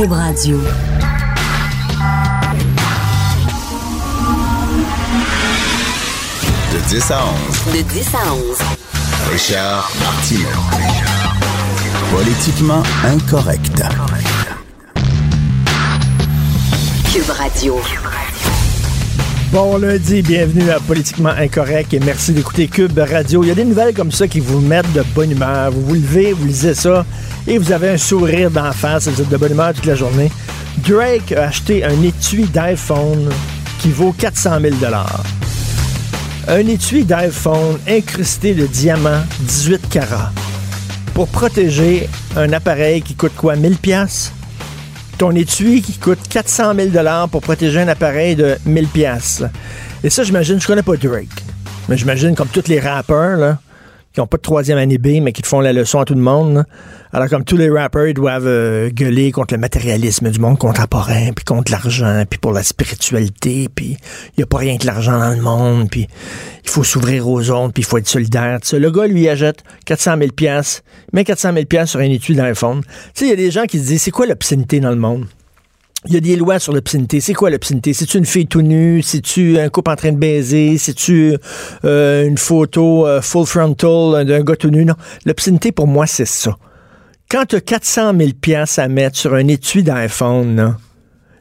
Cube Radio. De 10 à 11. De 10 à 11. Richard Martineau. Politiquement incorrect. Cube Radio. Bon lundi, bienvenue à Politiquement Incorrect et merci d'écouter Cube Radio. Il y a des nouvelles comme ça qui vous mettent de bonne humeur. Vous vous levez, vous lisez ça et vous avez un sourire d'en face, vous êtes de bonne humeur toute la journée. Drake a acheté un étui d'iPhone qui vaut 400 000 Un étui d'iPhone incrusté de diamants 18 carats pour protéger un appareil qui coûte quoi 1000 pièces ton étui qui coûte 400 000 pour protéger un appareil de 1000 pièces. Et ça, j'imagine, je connais pas Drake, mais j'imagine comme tous les rappeurs, là, qui n'ont pas de troisième année B, mais qui te font la leçon à tout le monde. Alors, comme tous les rappeurs, ils doivent euh, gueuler contre le matérialisme du monde contemporain, puis contre l'argent, puis pour la spiritualité, puis il n'y a pas rien que l'argent dans le monde, puis il faut s'ouvrir aux autres, puis il faut être solidaire. le gars, lui, achète 400 000 pièces, met 400 000 sur un étui d'iPhone. Tu sais, il y a des gens qui se disent, c'est quoi l'obscénité dans le monde? Il y a des lois sur l'obscénité. C'est quoi l'obscénité? C'est-tu une fille tout nue? C'est-tu un couple en train de baiser? C'est-tu euh, une photo euh, full frontal d'un gars tout nu? Non. L'obscénité, pour moi, c'est ça. Quand tu as 400 000 à mettre sur un étui d'iPhone,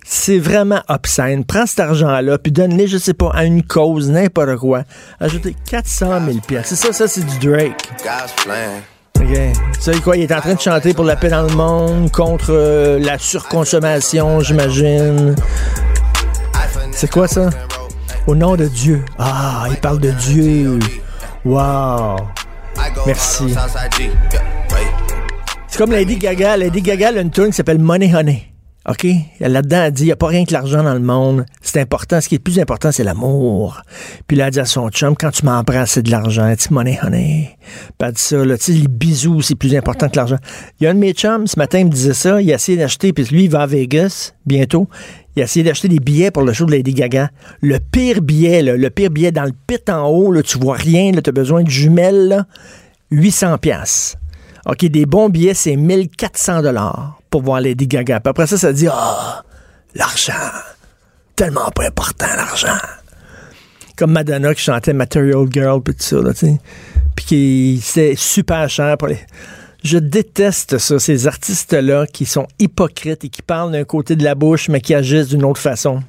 c'est vraiment obscène. Prends cet argent-là, puis donne-le, je sais pas, à une cause, n'importe quoi. Ajoutez 400 000 C'est ça, ça, c'est du Drake. OK. Tu sais quoi, il est en train de chanter pour la paix dans le monde, contre euh, la surconsommation, j'imagine. C'est quoi ça? Au nom de Dieu. Ah, il parle de Dieu. Wow. Merci. C'est comme Lady Gaga. Lady Gaga a une tune qui s'appelle Money Honey. OK? Là-dedans, elle dit, il n'y a pas rien que l'argent dans le monde. C'est important. Ce qui est le plus important, c'est l'amour. Puis là, elle dit à son chum, quand tu m'embrasses, c'est de l'argent. Tu money, honey. Puis elle dit ça, là, tu sais, les bisous, c'est plus important que l'argent. Il y a un de mes chums, ce matin, il me disait ça. Il a essayé d'acheter, puis lui, il va à Vegas bientôt. Il a essayé d'acheter des billets pour le show de Lady Gaga. Le pire billet, le pire billet dans le pit en haut, là, tu vois rien, tu as besoin de jumelles, là, 800 pièces. OK, des bons billets, c'est 1400 dollars pour voir Lady Gaga. Puis après ça, ça dit Ah, l'argent. Tellement pas important, l'argent. Comme Madonna qui chantait Material Girl, puis tout ça, là, tu sais. Puis qui c'est super cher pour les. Je déteste ça, ces artistes-là qui sont hypocrites et qui parlent d'un côté de la bouche, mais qui agissent d'une autre façon.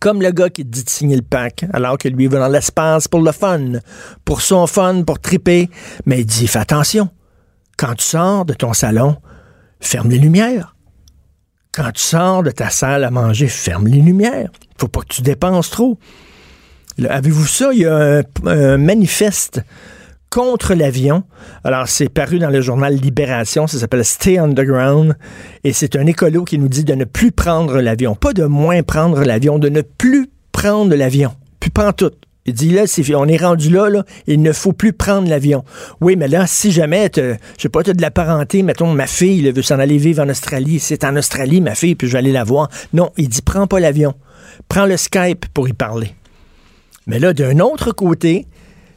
Comme le gars qui dit de signer le pack, alors que lui il va dans l'espace pour le fun, pour son fun, pour triper. Mais il dit, fais attention. Quand tu sors de ton salon, ferme les lumières. Quand tu sors de ta salle à manger, ferme les lumières. Faut pas que tu dépenses trop. Avez-vous ça? Il y a un, manifeste contre l'avion. Alors, c'est paru dans le journal Libération. Ça s'appelle Stay Underground. Et c'est un écolo qui nous dit de ne plus prendre l'avion. Pas de moins prendre l'avion, de ne plus prendre l'avion. Puis prends tout. Il dit là, on est rendu là, il ne faut plus prendre l'avion. Oui, mais là, si jamais, je sais pas, tu as de la parenté, mettons, ma fille veut s'en aller vivre en Australie, c'est en Australie, ma fille, puis je vais aller la voir. Non, il dit, prends pas l'avion. Prends le Skype pour y parler. Mais là, d'un autre côté,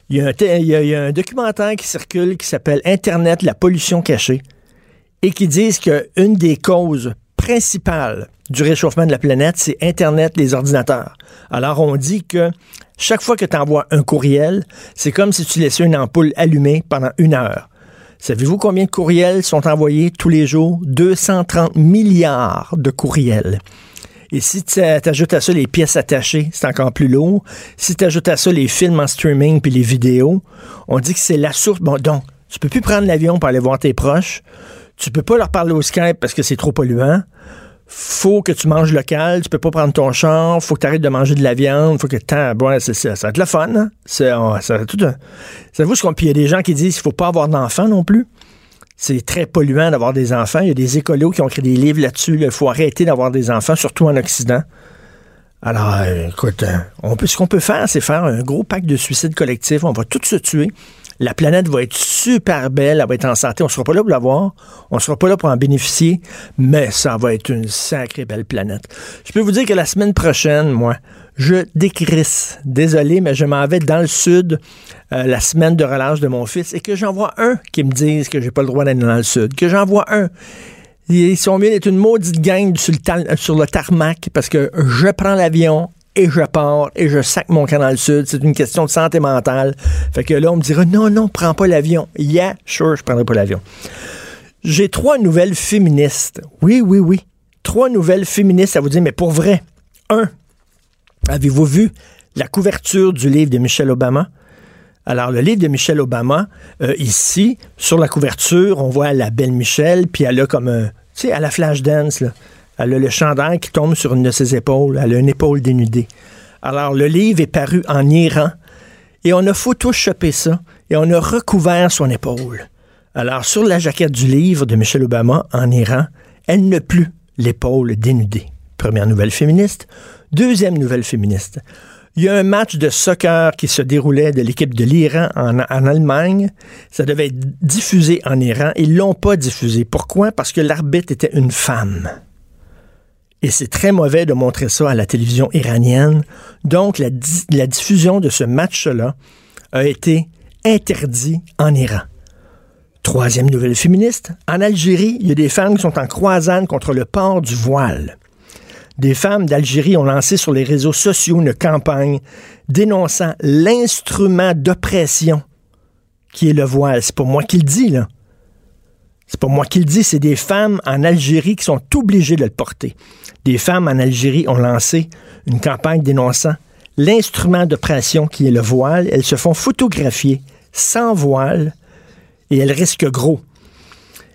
il y, a un, il y, a un documentaire qui circule qui s'appelle Internet, la pollution cachée, et qui disent qu'une des causes principales du réchauffement de la planète, c'est Internet, les ordinateurs. Alors, on dit que chaque fois que tu envoies un courriel, c'est comme si tu laissais une ampoule allumée pendant une heure. Savez-vous combien de courriels sont envoyés tous les jours? 230 milliards de courriels. Et si tu ajoutes à ça les pièces attachées, c'est encore plus lourd. Si tu ajoutes à ça les films en streaming puis les vidéos, on dit que c'est la source. Bon, donc, tu peux plus prendre l'avion pour aller voir tes proches. Tu peux pas leur parler au Skype parce que c'est trop polluant faut que tu manges local, tu peux pas prendre ton champ, faut que tu arrêtes de manger de la viande, faut que tu ça, va être le fun, hein? C'est, ça tout un... vous ce qu'on... Puis il y a des gens qui disent qu'il faut pas avoir d'enfants non plus. C'est très polluant d'avoir des enfants. Il y a des écolos qui ont écrit des livres là-dessus. Il faut arrêter d'avoir des enfants, surtout en Occident. Alors, euh, écoute, hein, on ce qu'on peut faire, c'est faire un gros pacte de suicide collectif. On va tous se tuer la planète va être super belle, elle va être en santé. On sera pas là pour la voir, on sera pas là pour en bénéficier, mais ça va être une sacrée belle planète. Je peux vous dire que la semaine prochaine, moi, je décrisse. Désolé, mais je m'en vais dans le sud euh, la semaine de relâche de mon fils et que j'en vois un qui me dise que j'ai pas le droit d'aller dans le sud, que j'en vois un. Ils sont mieux d'être une maudite gang sur le, le tarmac parce que je prends l'avion et je pars et je sac mon canal sud. C'est une question de santé mentale. Fait que là, on me dira non, non, prends pas l'avion. Yeah, sure, je prendrai pas l'avion. J'ai trois nouvelles féministes. Oui, oui, oui. Trois nouvelles féministes à vous dire, mais pour vrai. Un, avez-vous vu la couverture du livre de Michelle Obama? Alors, le livre de Michelle Obama, euh, ici, sur la couverture, on voit la belle Michelle, puis elle a comme un, tu sais, à la flash dance, là. Elle a le chandail qui tombe sur une de ses épaules. Elle a une épaule dénudée. Alors, le livre est paru en Iran et on a photoshopé ça et on a recouvert son épaule. Alors, sur la jaquette du livre de Michelle Obama en Iran, elle n'a plus l'épaule dénudée. Première nouvelle féministe. Deuxième nouvelle féministe. Il y a un match de soccer qui se déroulait de l'équipe de l'Iran en, Allemagne. Ça devait être diffusé en Iran. Ils l'ont pas diffusé. Pourquoi? Parce que l'arbitre était une femme. Et c'est très mauvais de montrer ça à la télévision iranienne. Donc, la, di- la diffusion de ce match-là a été interdit en Iran. Troisième nouvelle féministe. En Algérie, il y a des femmes qui sont en croisade contre le port du voile. Des femmes d'Algérie ont lancé sur les réseaux sociaux une campagne dénonçant l'instrument d'oppression qui est le voile. C'est pas moi qui le dis, là. C'est pas moi qui le dis, c'est des femmes en Algérie qui sont obligées de le porter. Des femmes en Algérie ont lancé une campagne dénonçant l'instrument d'oppression qui est le voile. Elles se font photographier sans voile et elles risquent gros.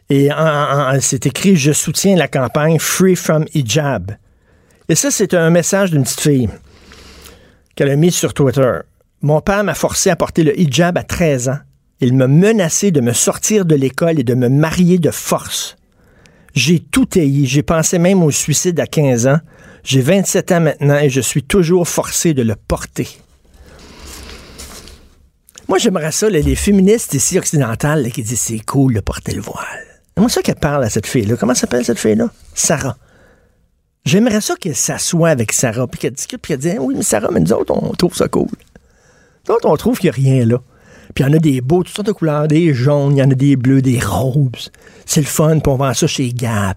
Et c'est écrit Je soutiens la campagne Free from Hijab. Et ça, c'est un message d'une petite fille qu'elle a mis sur Twitter. Mon père m'a forcé à porter le hijab à 13 ans. Il m'a menacé de me sortir de l'école et de me marier de force. J'ai tout haï. J'ai pensé même au suicide à 15 ans. J'ai 27 ans maintenant et je suis toujours forcé de le porter. Moi, j'aimerais ça, les féministes ici occidentales qui disent c'est cool de porter le voile. Moi, ça qu'elle parle à cette fille-là? Comment s'appelle cette fille-là? Sarah. J'aimerais ça qu'elle s'assoie avec Sarah, puis qu'elle discute, puis qu'elle dise Oui, mais Sarah, mais nous autres, on trouve ça cool. Nous autres, on trouve qu'il n'y a rien là. Puis il y en a des beaux, toutes sortes de couleurs, des jaunes, il y en a des bleus, des roses. C'est le fun, puis on vend ça chez Gap,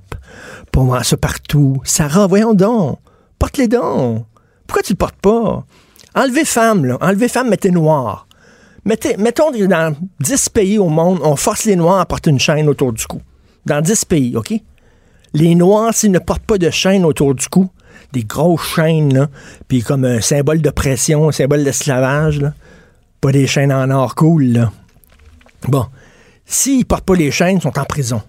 puis on ça partout. Sarah, voyons donc, porte-les donc. Pourquoi tu le portes pas? Enlevez femme, là. Enlevez femme, mettez noir. Mettez, mettons dans 10 pays au monde, on force les Noirs à porter une chaîne autour du cou. Dans 10 pays, OK? Les Noirs, s'ils ne portent pas de chaîne autour du cou, des grosses chaînes, là, puis comme un symbole de pression, un symbole d'esclavage, là, pas des chaînes en or cool, là. Bon, s'ils portent pas les chaînes, ils sont en prison.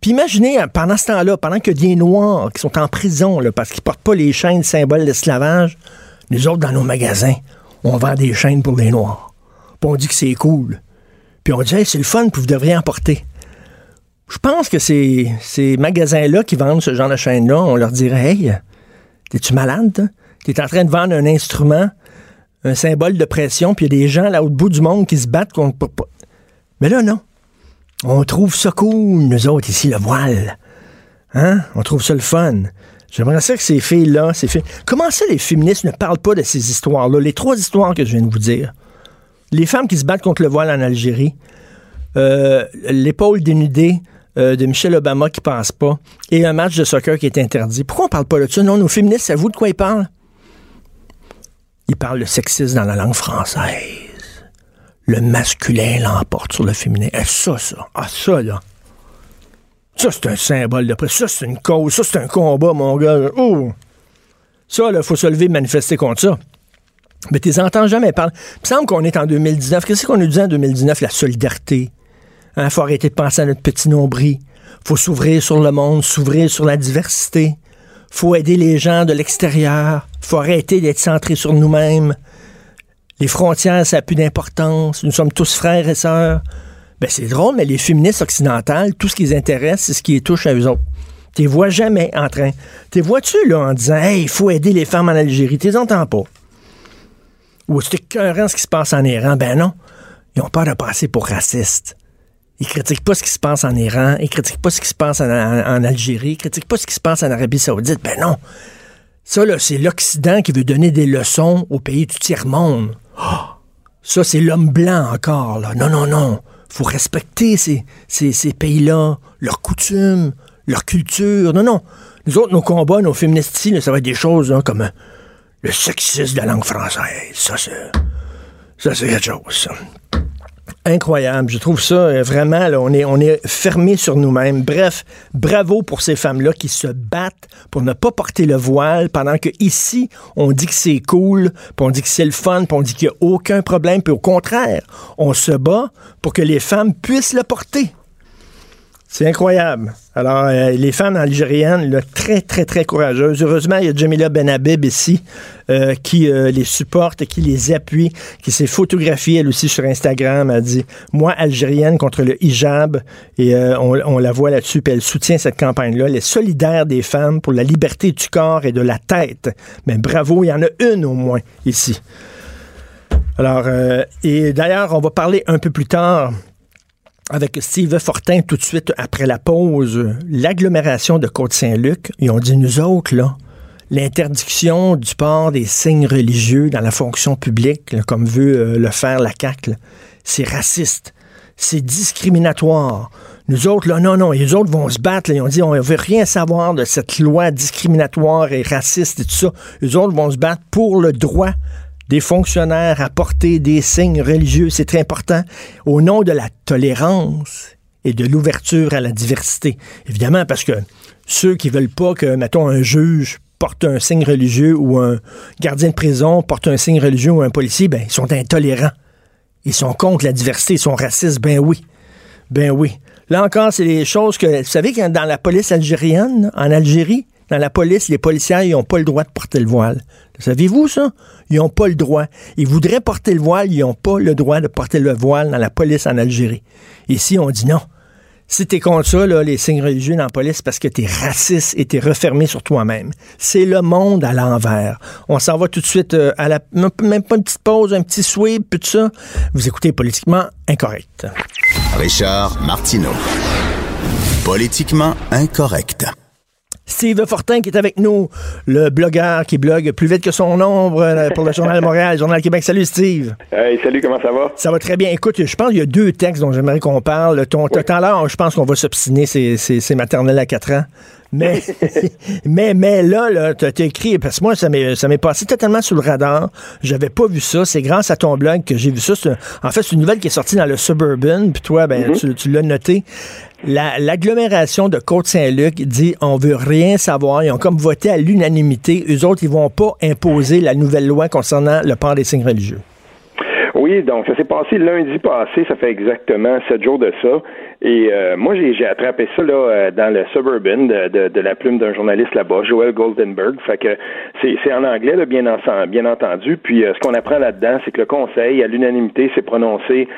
Puis imaginez, hein, pendant ce temps-là, pendant qu'il y a des Noirs qui sont en prison là, parce qu'ils portent pas les chaînes symbole d'esclavage, nous autres, dans nos magasins, on vend des chaînes pour les Noirs. Puis on dit que c'est cool. Puis on dit, Hey, c'est le fun, puis vous devriez en porter. Je pense que ces, magasins-là qui vendent ce genre de chaînes-là, on leur dirait Hey, t'es-tu malade? T'es en train de vendre un instrument, un symbole de pression, puis il y a des gens là au bout du monde qui se battent contre. Mais là, non. On trouve ça cool, nous autres, ici, le voile. Hein? On trouve ça le fun. J'aimerais ça que ces filles-là, ces filles. Comment ça, les féministes ne parlent pas de ces histoires-là? Les trois histoires que je viens de vous dire. Les femmes qui se battent contre le voile en Algérie, euh, l'épaule dénudée euh, de Michelle Obama qui passe pas, et un match de soccer qui est interdit. Pourquoi on parle pas de ça? Non, nos féministes, savez-vous de quoi ils parlent? Ils parlent de sexisme dans la langue française. Le masculin l'emporte sur le féminin. Eh, ça, ça. Ah, ça, là. Ça, c'est un symbole de presse. Ça, c'est une cause. Ça, c'est un combat, mon gars. Ça, là, faut se lever et manifester contre ça. Mais tu entends jamais parler. Il me semble qu'on est en 2019. Qu'est-ce qu'on nous dit en 2019? La solidarité? Il faut arrêter de penser à notre petit nombril. faut s'ouvrir sur le monde, s'ouvrir sur la diversité. Faut aider les gens de l'extérieur. faut arrêter d'être centré sur nous-mêmes. Les frontières, ça n'a plus d'importance. Nous sommes tous frères et sœurs. Ben, c'est drôle, mais les féministes occidentales, tout ce qui les intéresse, c'est ce qui les touche à eux autres. Tu les vois jamais en train. Tu vois-tu, là, en disant, hey, il faut aider les femmes en Algérie? Tu les entends pas. Ou c'est écœurant ce qui se passe en Iran? Ben non. Ils ont peur de passer pour racistes. Ils critiquent pas ce qui se passe en Iran. Ils critiquent pas ce qui se passe en, Algérie. Ils critiquent pas ce qui se passe en Arabie Saoudite. Ben non. Ça, là, c'est l'Occident qui veut donner des leçons aux pays du tiers-monde. Ah! Ça, c'est l'homme blanc encore, là. Non, non, non. faut respecter ces, pays-là, leurs coutumes, leur culture. Non, non. Nous autres, nos combats, nos féministes, ça va être des choses hein, comme le sexisme de la langue française. Ça, c'est. Ça, c'est quelque chose, Incroyable. Je trouve ça euh, vraiment, là, on est, on est fermé sur nous-mêmes. Bref, bravo pour ces femmes-là qui se battent pour ne pas porter le voile pendant que ici, on dit que c'est cool, puis on dit que c'est le fun, puis on dit qu'il n'y a aucun problème, puis au contraire, on se bat pour que les femmes puissent le porter. C'est incroyable. Alors, euh, les femmes algériennes, là, très, très, très courageuses. Heureusement, il y a Jamila Benhabib ici euh, qui euh, les supporte, qui les appuie, qui s'est photographiée, elle aussi, sur Instagram. Elle dit « Moi, algérienne contre le hijab. » Et on, la voit là-dessus, puis elle soutient cette campagne-là. Elle est solidaire des femmes pour la liberté du corps et de la tête. Mais bravo, il y en a une au moins ici. Alors, et d'ailleurs, on va parler un peu plus tard avec Steve Fortin tout de suite après la pause, l'agglomération de Côte-Saint-Luc, ils ont dit, nous autres, là, l'interdiction du port des signes religieux dans la fonction publique, comme veut euh, le faire la CAQ, c'est raciste, c'est discriminatoire. Nous autres, là, non, non, les autres vont se battre. ils ont dit, on ne veut rien savoir de cette loi discriminatoire et raciste et tout ça. Les autres vont se battre pour le droit des fonctionnaires à porter des signes religieux. C'est très important au nom de la tolérance et de l'ouverture à la diversité. Évidemment, parce que ceux qui veulent pas que, mettons, un juge porte un signe religieux ou un gardien de prison porte un signe religieux ou un policier, ben, ils sont intolérants. Ils sont contre la diversité, ils sont racistes, ben oui. Ben oui. Là encore, c'est des choses que, vous savez, que dans la police algérienne, en Algérie, dans la police, les policiers, n'ont pas le droit de porter le voile. Savez-vous ça? Ils n'ont pas le droit. Ils voudraient porter le voile, ils n'ont pas le droit de porter le voile dans la police en Algérie. Ici, on dit non. Si t'es contre ça, les signes religieux dans la police, parce que t'es raciste et t'es refermé sur toi-même. C'est le monde à l'envers. On s'en va tout de suite euh, à la... Même pas une petite pause, un petit sweep, tout ça. Vous écoutez Politiquement Incorrect. Richard Martineau. Politiquement Incorrect. Steve Fortin qui est avec nous, le blogueur qui blogue plus vite que son ombre euh, pour le Journal de Montréal, le Journal Québec. Salut Steve. Hey, salut, comment ça va? Ça va très bien. Écoute, je pense qu'il y a deux textes dont j'aimerais qu'on parle. Ton oui. là, je pense qu'on va s'obstiner, c'est maternel à 4 ans. Mais, mais, mais là, là tu as écrit, parce que moi, ça m'est passé totalement sous le radar. J'avais pas vu ça. C'est grâce à ton blog que j'ai vu ça. En fait, c'est une nouvelle qui est sortie dans le Suburban, puis toi, ben, mm-hmm. tu, tu l'as noté. L'agglomération de Côte-Saint-Luc dit on veut rien savoir. Ils ont comme voté à l'unanimité. Eux autres, ils vont pas imposer la nouvelle loi concernant le port des signes religieux. Oui, donc ça s'est passé lundi passé, ça fait exactement sept jours de ça. Et euh, moi, j'ai attrapé ça là euh, dans le Suburban de, de, de la plume d'un journaliste là-bas, Joel Goldenberg. Fait que c'est en anglais, là, bien, en, bien entendu. Puis euh, ce qu'on apprend là-dedans, c'est que le Conseil, à l'unanimité, s'est prononcé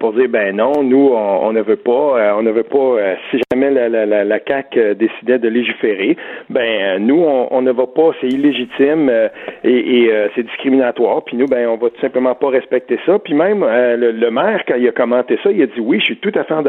pour dire ben non, nous, on, ne veut pas, on ne veut pas. si jamais la, la, la, la CAC décidait de légiférer, ben nous, on, on ne va pas, c'est illégitime et, et c'est discriminatoire. Puis nous, ben on va tout simplement pas respecter ça. Puis même le, le, maire, quand il a commenté ça, il a dit oui, je suis tout à fait en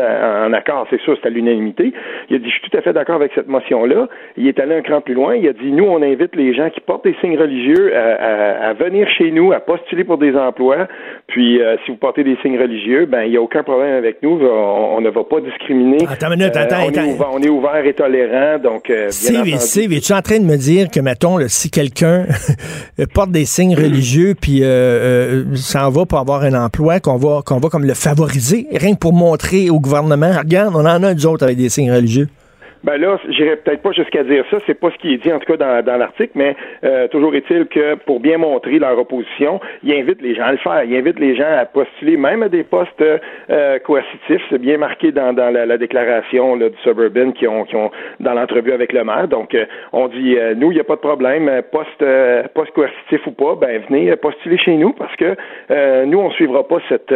accord, c'est sûr, c'est à l'unanimité. Il a dit, je suis tout à fait d'accord avec cette motion-là. Il est allé un cran plus loin. Il a dit, nous, on invite les gens qui portent des signes religieux à, venir chez nous, à postuler pour des emplois. Puis, euh, si vous portez des signes religieux, ben, il n'y a aucun problème avec nous. On, ne va pas discriminer. Attends minute, attends, euh, on, attends. Est ouvert, on est ouvert et tolérant. Donc, euh, Steve, es-tu en train de me dire que, mettons, si quelqu'un porte des signes religieux puis s'en va pour avoir un emploi, qu'on va, qu'on va comme le favoriser, rien que pour montrer au gouvernement Regarde, on en a deux autres avec des signes religieux. Ben là, j'irai peut-être pas jusqu'à dire ça, c'est pas ce qui est dit en tout cas dans, dans l'article, mais euh, toujours est-il que pour bien montrer leur opposition, ils invitent les gens à le faire. Ils invitent les gens à postuler même à des postes euh, coercitifs. C'est bien marqué dans, dans la, déclaration là, du Suburban qui ont, qui ont dans l'entrevue avec le maire. Donc, euh, on dit nous, il n'y a pas de problème, poste, poste coercitif ou pas, ben venez postuler chez nous parce que nous, on suivra pas cette,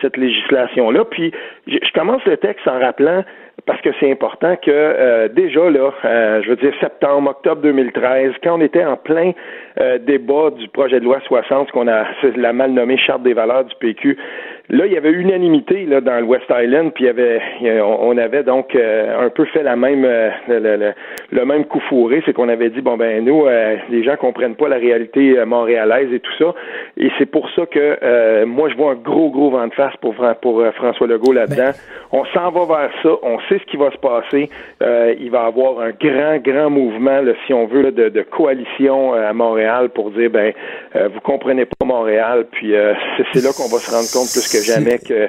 cette législation-là. Puis, je commence le texte en rappelant parce que c'est important que euh, déjà là, euh, je veux dire septembre, octobre 2013, quand on était en plein euh, débat du projet de loi 60, qu'on a la mal nommée charte des valeurs du PQ, Là, il y avait unanimité là dans le West Island, puis il y avait, on avait donc euh, un peu fait la même euh, le, même coup fourré, c'est qu'on avait dit bon ben nous, euh, les gens comprennent pas la réalité montréalaise et tout ça, et c'est pour ça que moi je vois un gros gros vent de face pour pour François Legault là-dedans. Ben on s'en va vers ça, on sait ce qui va se passer. il va y avoir un grand grand mouvement, là, si on veut, de, de, coalition à Montréal pour dire ben vous comprenez pas Montréal, puis c'est là qu'on va se rendre compte plus que jamais que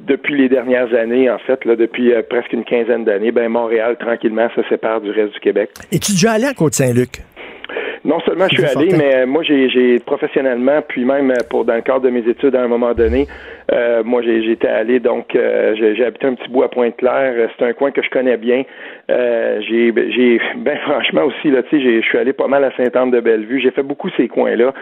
depuis les dernières années, en fait, là, depuis euh, presque une quinzaine d'années, ben Montréal, tranquillement, se sépare du reste du Québec. Es-tu déjà allé à Côte-Saint-Luc? Non seulement je suis allé, mais moi j'ai professionnellement, puis même euh, pour dans le cadre de mes études à un moment donné, euh, moi j'étais allé donc j'ai habité un petit bout à Pointe-Claire. C'est un coin que je connais bien. j'ai j'ai ben franchement aussi là, tu sais, je suis allé pas mal à Sainte-Anne-de-Bellevue. J'ai fait beaucoup ces coins-là.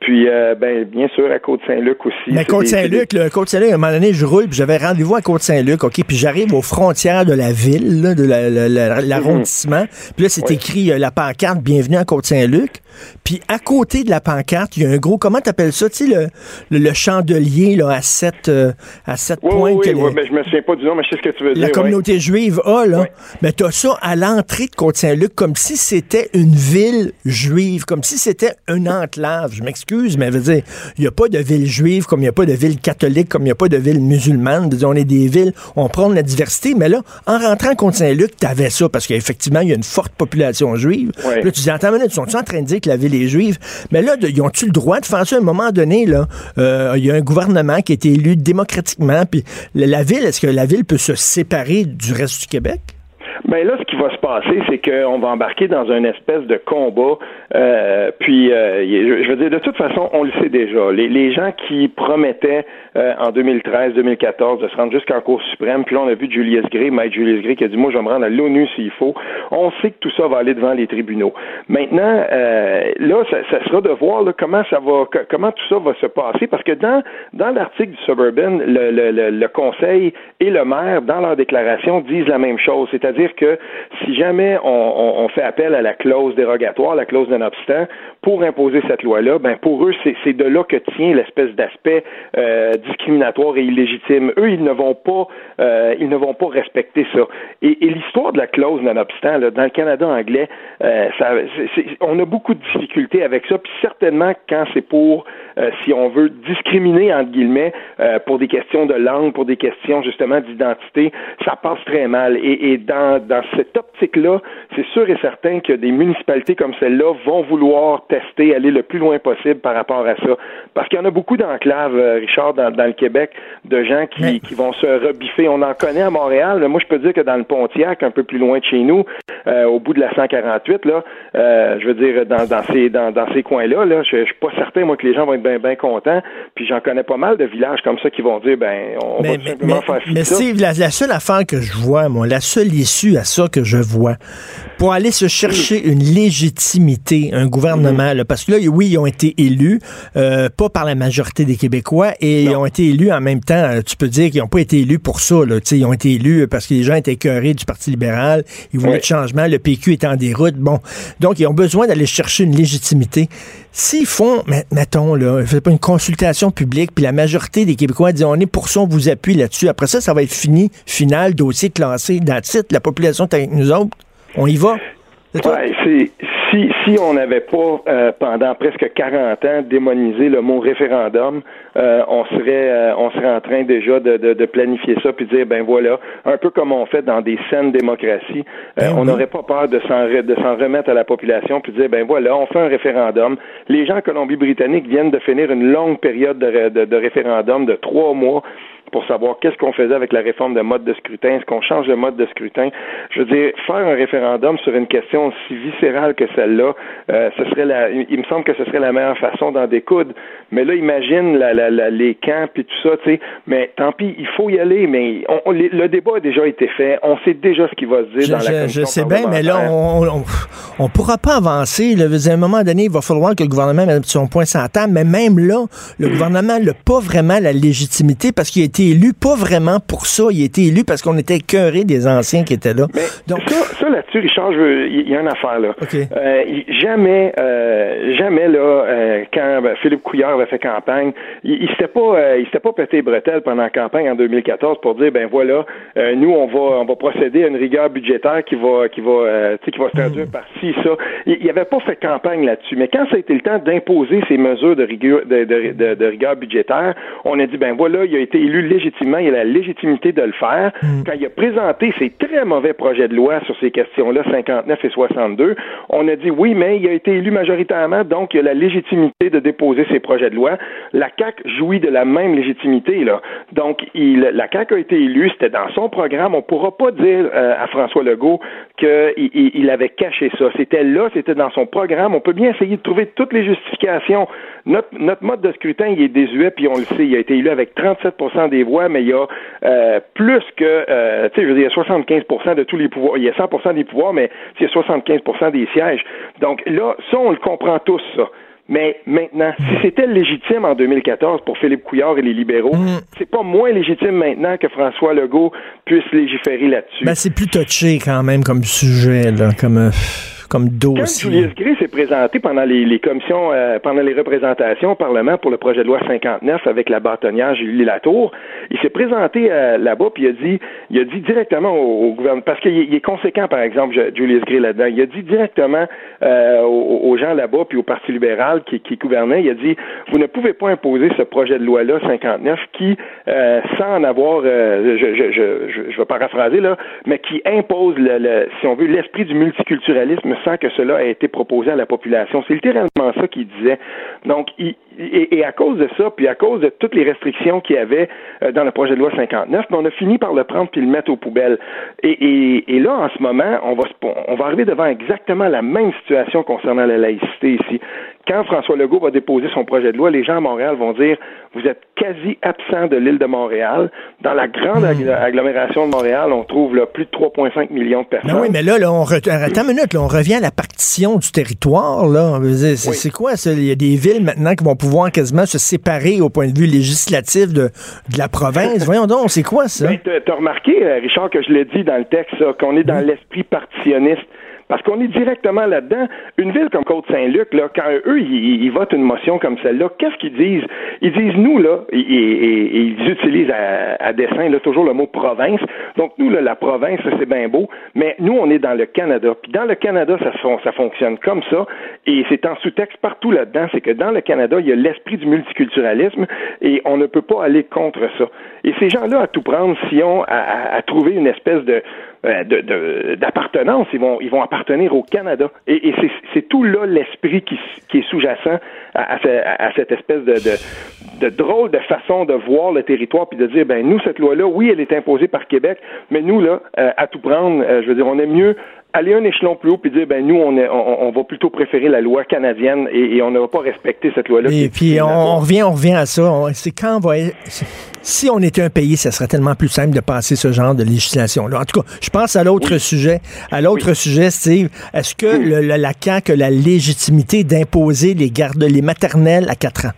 Puis ben bien sûr à Côte-Saint-Luc aussi. Mais Côte-Saint-Luc, le Côte-Saint-Luc, à un moment donné, je roule, puis j'avais rendez-vous à Côte-Saint-Luc, ok, puis j'arrive aux frontières de la ville, là, de l'arrondissement. Puis là c'est écrit la pancarte Bienvenue à Côte-Saint-Luc. Puis à côté de la pancarte, il y a un gros, comment t'appelles ça, tu sais, le, le, chandelier là, à sept, euh, à sept points. Oui, oui, mais je me souviens pas du nom, mais je sais ce que tu veux dire. La communauté juive a, là. Mais t'as ça à l'entrée de Côte-Saint-Luc, comme si c'était une ville juive, comme si c'était une enclave. Je m'excuse, mais veut dire, il n'y a pas de ville juive comme il n'y a pas de ville catholique, comme il n'y a pas de ville musulmane. On est des villes, on prend la diversité, mais là, en rentrant à Côte-Saint-Luc, t'avais ça, parce qu'effectivement, il y a une forte population juive. Puis là, tu dis, attends, tu sont en train de dire que la ville est juive. Mais là, ils ont-tu le droit de faire ça? À un moment donné? Là, euh, il y a un gouvernement qui a été élu démocratiquement. Puis la ville, est-ce que la ville peut se séparer du reste du Québec? Ben là, ce qui va se passer, c'est qu'on va embarquer dans une espèce de combat. Euh, puis, euh, je veux dire, de toute façon, on le sait déjà. Les, les gens qui promettaient euh, en 2013-2014 de se rendre jusqu'en Cour suprême, puis là, on a vu Julius Gray, Mike Julius Gray, qui a dit, moi, je vais me rendre à l'ONU s'il faut. On sait que tout ça va aller devant les tribunaux. Maintenant, euh, là, ça, ça, sera de voir là, comment ça va, comment tout ça va se passer, parce que dans dans l'article du Suburban, le, le, le Conseil et le maire, dans leur déclaration, disent la même chose, c'est-à-dire que si jamais on, fait appel à la clause dérogatoire, la clause d'un obstant, pour imposer cette loi-là, ben pour eux, c'est de là que tient l'espèce d'aspect euh, discriminatoire et illégitime. Eux, ils ne vont pas, euh, ils ne vont pas respecter ça. Et, l'histoire de la clause non-obstant, dans le Canada anglais, euh, ça, on a beaucoup de difficultés avec ça. Puis certainement quand c'est pour, si on veut discriminer entre guillemets, pour des questions de langue, pour des questions justement d'identité, ça passe très mal. Et, et dans dans, cette optique-là, c'est sûr et certain que des municipalités comme celle-là vont vouloir tester, aller le plus loin possible par rapport à ça. Parce qu'il y en a beaucoup d'enclaves, euh, Richard, dans, le Québec, de gens qui, qui vont se rebiffer. On en connaît à Montréal. Moi, je peux dire que dans le Pontiac, un peu plus loin de chez nous, euh, au bout de la 148, là, euh, je veux dire, dans, dans ces, dans, dans ces coins-là, là, je, je suis pas certain, moi, que les gens vont être bien ben contents. Puis j'en connais pas mal de villages comme ça qui vont dire, ben, on va simplement faire mais ça. Mais la, la seule affaire que je vois, moi, la seule issue à ça que je vois. Pour aller se chercher une légitimité, un gouvernement, parce que là, oui, ils ont été élus, euh, pas par la majorité des Québécois, et ils ont été élus en même temps, euh, tu peux dire qu'ils n'ont pas été élus pour ça. Là, ils ont été élus parce que les gens étaient écœurés du Parti libéral, ils voulaient du changement, le PQ est en déroute. Bon, donc ils ont besoin d'aller chercher une légitimité. S'ils font, mettons, là, pas une consultation publique, puis la majorité des Québécois disent on est pour ça, on vous appuie là-dessus. Après ça, ça va être fini, final, dossier classé, titre, la population est avec nous autres. On y va. Ouais, c'est si, si on n'avait pas euh, pendant presque 40 ans démonisé le mot référendum, euh, on serait euh, on serait en train déjà de, de, de, planifier ça puis dire ben voilà, un peu comme on fait dans des saines démocraties, ben on n'aurait pas peur de s'en de s'en remettre à la population puis dire ben voilà, on fait un référendum. Les gens en Colombie-Britannique viennent de finir une longue période de, de, de référendum de trois mois pour savoir qu'est-ce qu'on faisait avec la réforme de mode de scrutin, est-ce qu'on change de mode de scrutin? Je veux dire, faire un référendum sur une question aussi viscérale que celle-là, euh, ce serait la, il me semble que ce serait la meilleure façon d'en découdre. Mais là, imagine la, la, les camps et tout ça, tu sais. Mais tant pis, il faut y aller. Mais le débat a déjà été fait. On sait déjà ce qui va se dire dans la Je sais bien, mais là, on, on, pourra pas avancer. Là. À un moment donné, il va falloir que le gouvernement mette son point table. Mais même là, le gouvernement n'a pas vraiment la légitimité parce qu'il a été été élu pas vraiment pour ça. Il a été élu parce qu'on était cœuré des anciens qui étaient là. Mais Donc, ça, ça là-dessus, Richard, il y a une affaire, là. Euh, jamais, euh, jamais, là, euh, quand ben, Philippe Couillard avait fait campagne, il, il s'était pas, il s'était pas pété bretelles pendant la campagne en 2014 pour dire, ben voilà, nous, on va, on va procéder à une rigueur budgétaire qui va, qui va, qui va se traduire mm. par ci, ça. Il, il avait pas fait campagne là-dessus. Mais quand ça a été le temps d'imposer ces mesures de rigueur, de, de, de, rigueur budgétaire, on a dit, ben voilà, il a été élu légitimement, il a la légitimité de le faire. Mm. Quand il a présenté ses très mauvais projets de loi sur ces questions-là, 59 et 62, on a dit oui, mais il a été élu majoritairement, donc il a la légitimité de déposer ses projets de loi. La CAC jouit de la même légitimité, là. Donc, il, la CAC a été élue, c'était dans son programme. On ne pourra pas dire euh, à François Legault qu'il il avait caché ça. C'était là, c'était dans son programme. On peut bien essayer de trouver toutes les justifications. Notre, notre mode de scrutin, il est désuet, puis on le sait, il a été élu avec 37 des voix, mais il y a euh, plus que, euh, tu sais, je veux dire, il y a 75% de tous les pouvoirs. Il y a 100% des pouvoirs, mais il y a 75% des sièges. Donc là, ça, on le comprend tous, ça. Mais maintenant, si c'était légitime en 2014 pour Philippe Couillard et les libéraux, mm. c'est pas moins légitime maintenant que François Legault puisse légiférer là-dessus. Ben, c'est plus touché quand même comme sujet, là, comme. Euh, comme dossier. Quand Julius Gray s'est présenté pendant les, commissions, euh, pendant les représentations au Parlement pour le projet de loi 59 avec la bâtonnière Julie Latour, il s'est présenté euh, là-bas puis il a dit, il a dit directement au, gouvernement, parce qu'il est conséquent par exemple Julius Gray là-dedans, il a dit directement euh, aux, gens là-bas puis au Parti libéral qui, qui gouvernait, il a dit, vous ne pouvez pas imposer ce projet de loi-là 59 qui, sans en avoir, je, je, je, je, vais paraphraser là, mais qui impose le si on veut l'esprit du multiculturalisme sans que cela ait été proposé à la population. C'est littéralement ça qu'il disait. Donc, et, à cause de ça, puis à cause de toutes les restrictions qu'il y avait euh, dans le projet de loi 59, ben, on a fini par le prendre puis le mettre aux poubelles. Et, là, en ce moment, on va arriver devant exactement la même situation concernant la laïcité ici quand François Legault va déposer son projet de loi, les gens à Montréal vont dire vous êtes quasi absent de l'île de Montréal. Dans la grande hmm. agglomération de Montréal, on trouve là, plus de 3,5 millions de personnes. Ben oui, mais là, on attends une minute, on revient à la partition du territoire. Là. C'est, quoi ça? Il y a des villes maintenant qui vont pouvoir quasiment se séparer au point de vue législatif de, la province. Voyons donc, c'est quoi ça? Ben, tu as remarqué, euh, Richard, que je l'ai dit dans le texte, qu'on est dans l'esprit partitionniste. Parce qu'on est directement là-dedans. Une ville comme Côte-Saint-Luc, là, quand eux, ils, votent une motion comme celle-là, qu'est-ce qu'ils disent? Ils disent, nous, là, et, ils utilisent à, dessein là, toujours le mot province. Donc, nous, là, la province, c'est bien beau, mais nous, on est dans le Canada. Puis dans le Canada, ça, fonctionne comme ça, et c'est en sous-texte partout là-dedans, c'est que dans le Canada, il y a l'esprit du multiculturalisme, et on ne peut pas aller contre ça. Et ces gens-là, à tout prendre, si on à, à trouver une espèce de d'appartenance. ils vont, ils vont appartenir au Canada. Et, c'est tout là l'esprit qui, qui, est sous-jacent à, à, cette espèce de, de, drôle de façon de voir le territoire puis de dire, ben nous, cette loi-là, oui, elle est imposée par Québec, mais nous, là, euh, à tout prendre, euh, je veux dire, on est mieux aller un échelon plus haut puis dire ben nous on, est, on, va plutôt préférer la loi canadienne et, on ne va pas respecter cette loi là et puis on, revient on revient à ça. C'est quand on va si on était un pays ça serait tellement plus simple de passer ce genre de législation là en tout cas je pense à l'autre sujet à l'autre sujet Steve. Est-ce que le, la CAQ a la légitimité d'imposer les gardes les maternelles à 4 ans?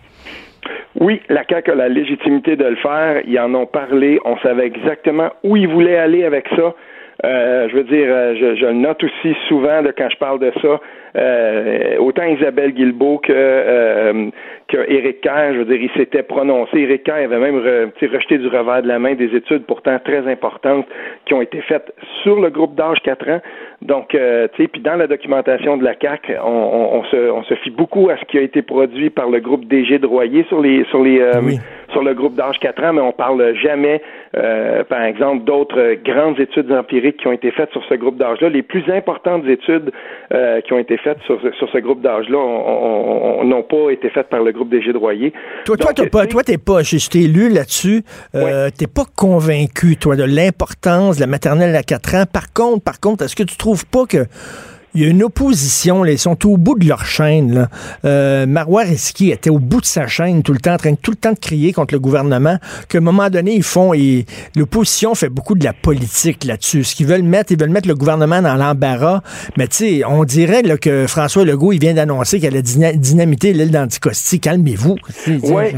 Oui, la CAQ a la légitimité de le faire. Ils en ont parlé. On savait exactement où ils voulaient aller avec ça. Euh, je veux dire, euh, je, je, note aussi souvent quand je parle de ça, euh, autant Isabelle Guilbeault que, euh, que Éric Kerr, je veux dire, il s'était prononcé. Éric Kerr avait même rejeté du revers de la main des études pourtant très importantes qui ont été faites sur le groupe d'âge 4 ans. Donc, euh, tu sais, puis dans la documentation de la CAC, on, se, on se fie beaucoup à ce qui a été produit par le groupe DG de Royer sur les sur les euh, sur le groupe d'âge 4 ans, mais on parle jamais, euh, par exemple, d'autres grandes études empiriques qui ont été faites sur ce groupe d'âge-là. Les plus importantes études qui ont été faites sur, sur ce groupe d'âge-là n'ont pas été faites par le groupe DG de Royer. Toi, toi, t'es pas, toi, t'es pas, je t'ai lu là-dessus, euh, t'es pas convaincu, toi, de l'importance de la maternelle à 4 ans. Par contre, par contre, est-ce que tu trouves pas que il y a une opposition, là, ils sont au bout de leur chaîne. Là. Euh, Marois Risky était au bout de sa chaîne tout le temps, en train de tout le temps de crier contre le gouvernement, qu'à un moment donné, ils font, et l'opposition fait beaucoup de la politique là-dessus. Ce qu'ils veulent mettre, ils veulent mettre le gouvernement dans l'embarras, mais tu sais, on dirait là, que François Legault, il vient d'annoncer qu'elle a dynamité l'île d'Anticosti. Calmez-vous. Ouais.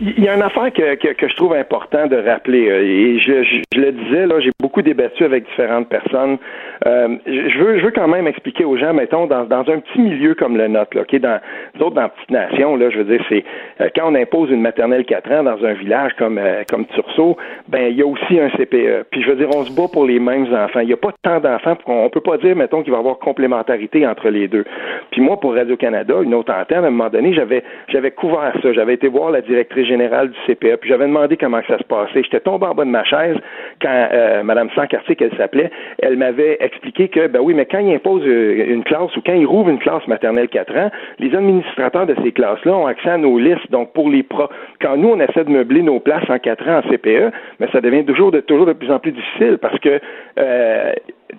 Il y a une affaire que, que, je trouve important de rappeler, euh, et je, je, le disais, là, j'ai beaucoup débattu avec différentes personnes. Euh, je, veux, je veux quand même expliquer aux gens, mettons, dans, dans un petit milieu comme le nôtre, là, qui est dans d'autres dans Petite Nation, là, je veux dire, c'est euh, quand on impose une maternelle 4 ans dans un village comme comme Tursault, ben il y a aussi un CPE. Puis je veux dire, on se bat pour les mêmes enfants. Il n'y a pas tant d'enfants, on peut pas dire, mettons, qu'il va y avoir complémentarité entre les deux. Puis moi, pour Radio-Canada, une autre antenne, à un moment donné, j'avais j'avais couvert ça. J'avais été voir la directrice générale du CPE, puis j'avais demandé comment ça se passait. J'étais tombé en bas de ma chaise quand euh, Mme Sancartier, qu'elle s'appelait, elle m'avait expliqué que, ben oui, mais quand il impose euh, une classe ou quand il rouvre une classe maternelle 4 ans, les administrateurs de ces classes-là ont accès à nos listes. Donc, pour les pros, quand nous, on essaie de meubler nos places en 4 ans en CPE, mais ça devient toujours de, toujours de plus en plus difficile parce que euh,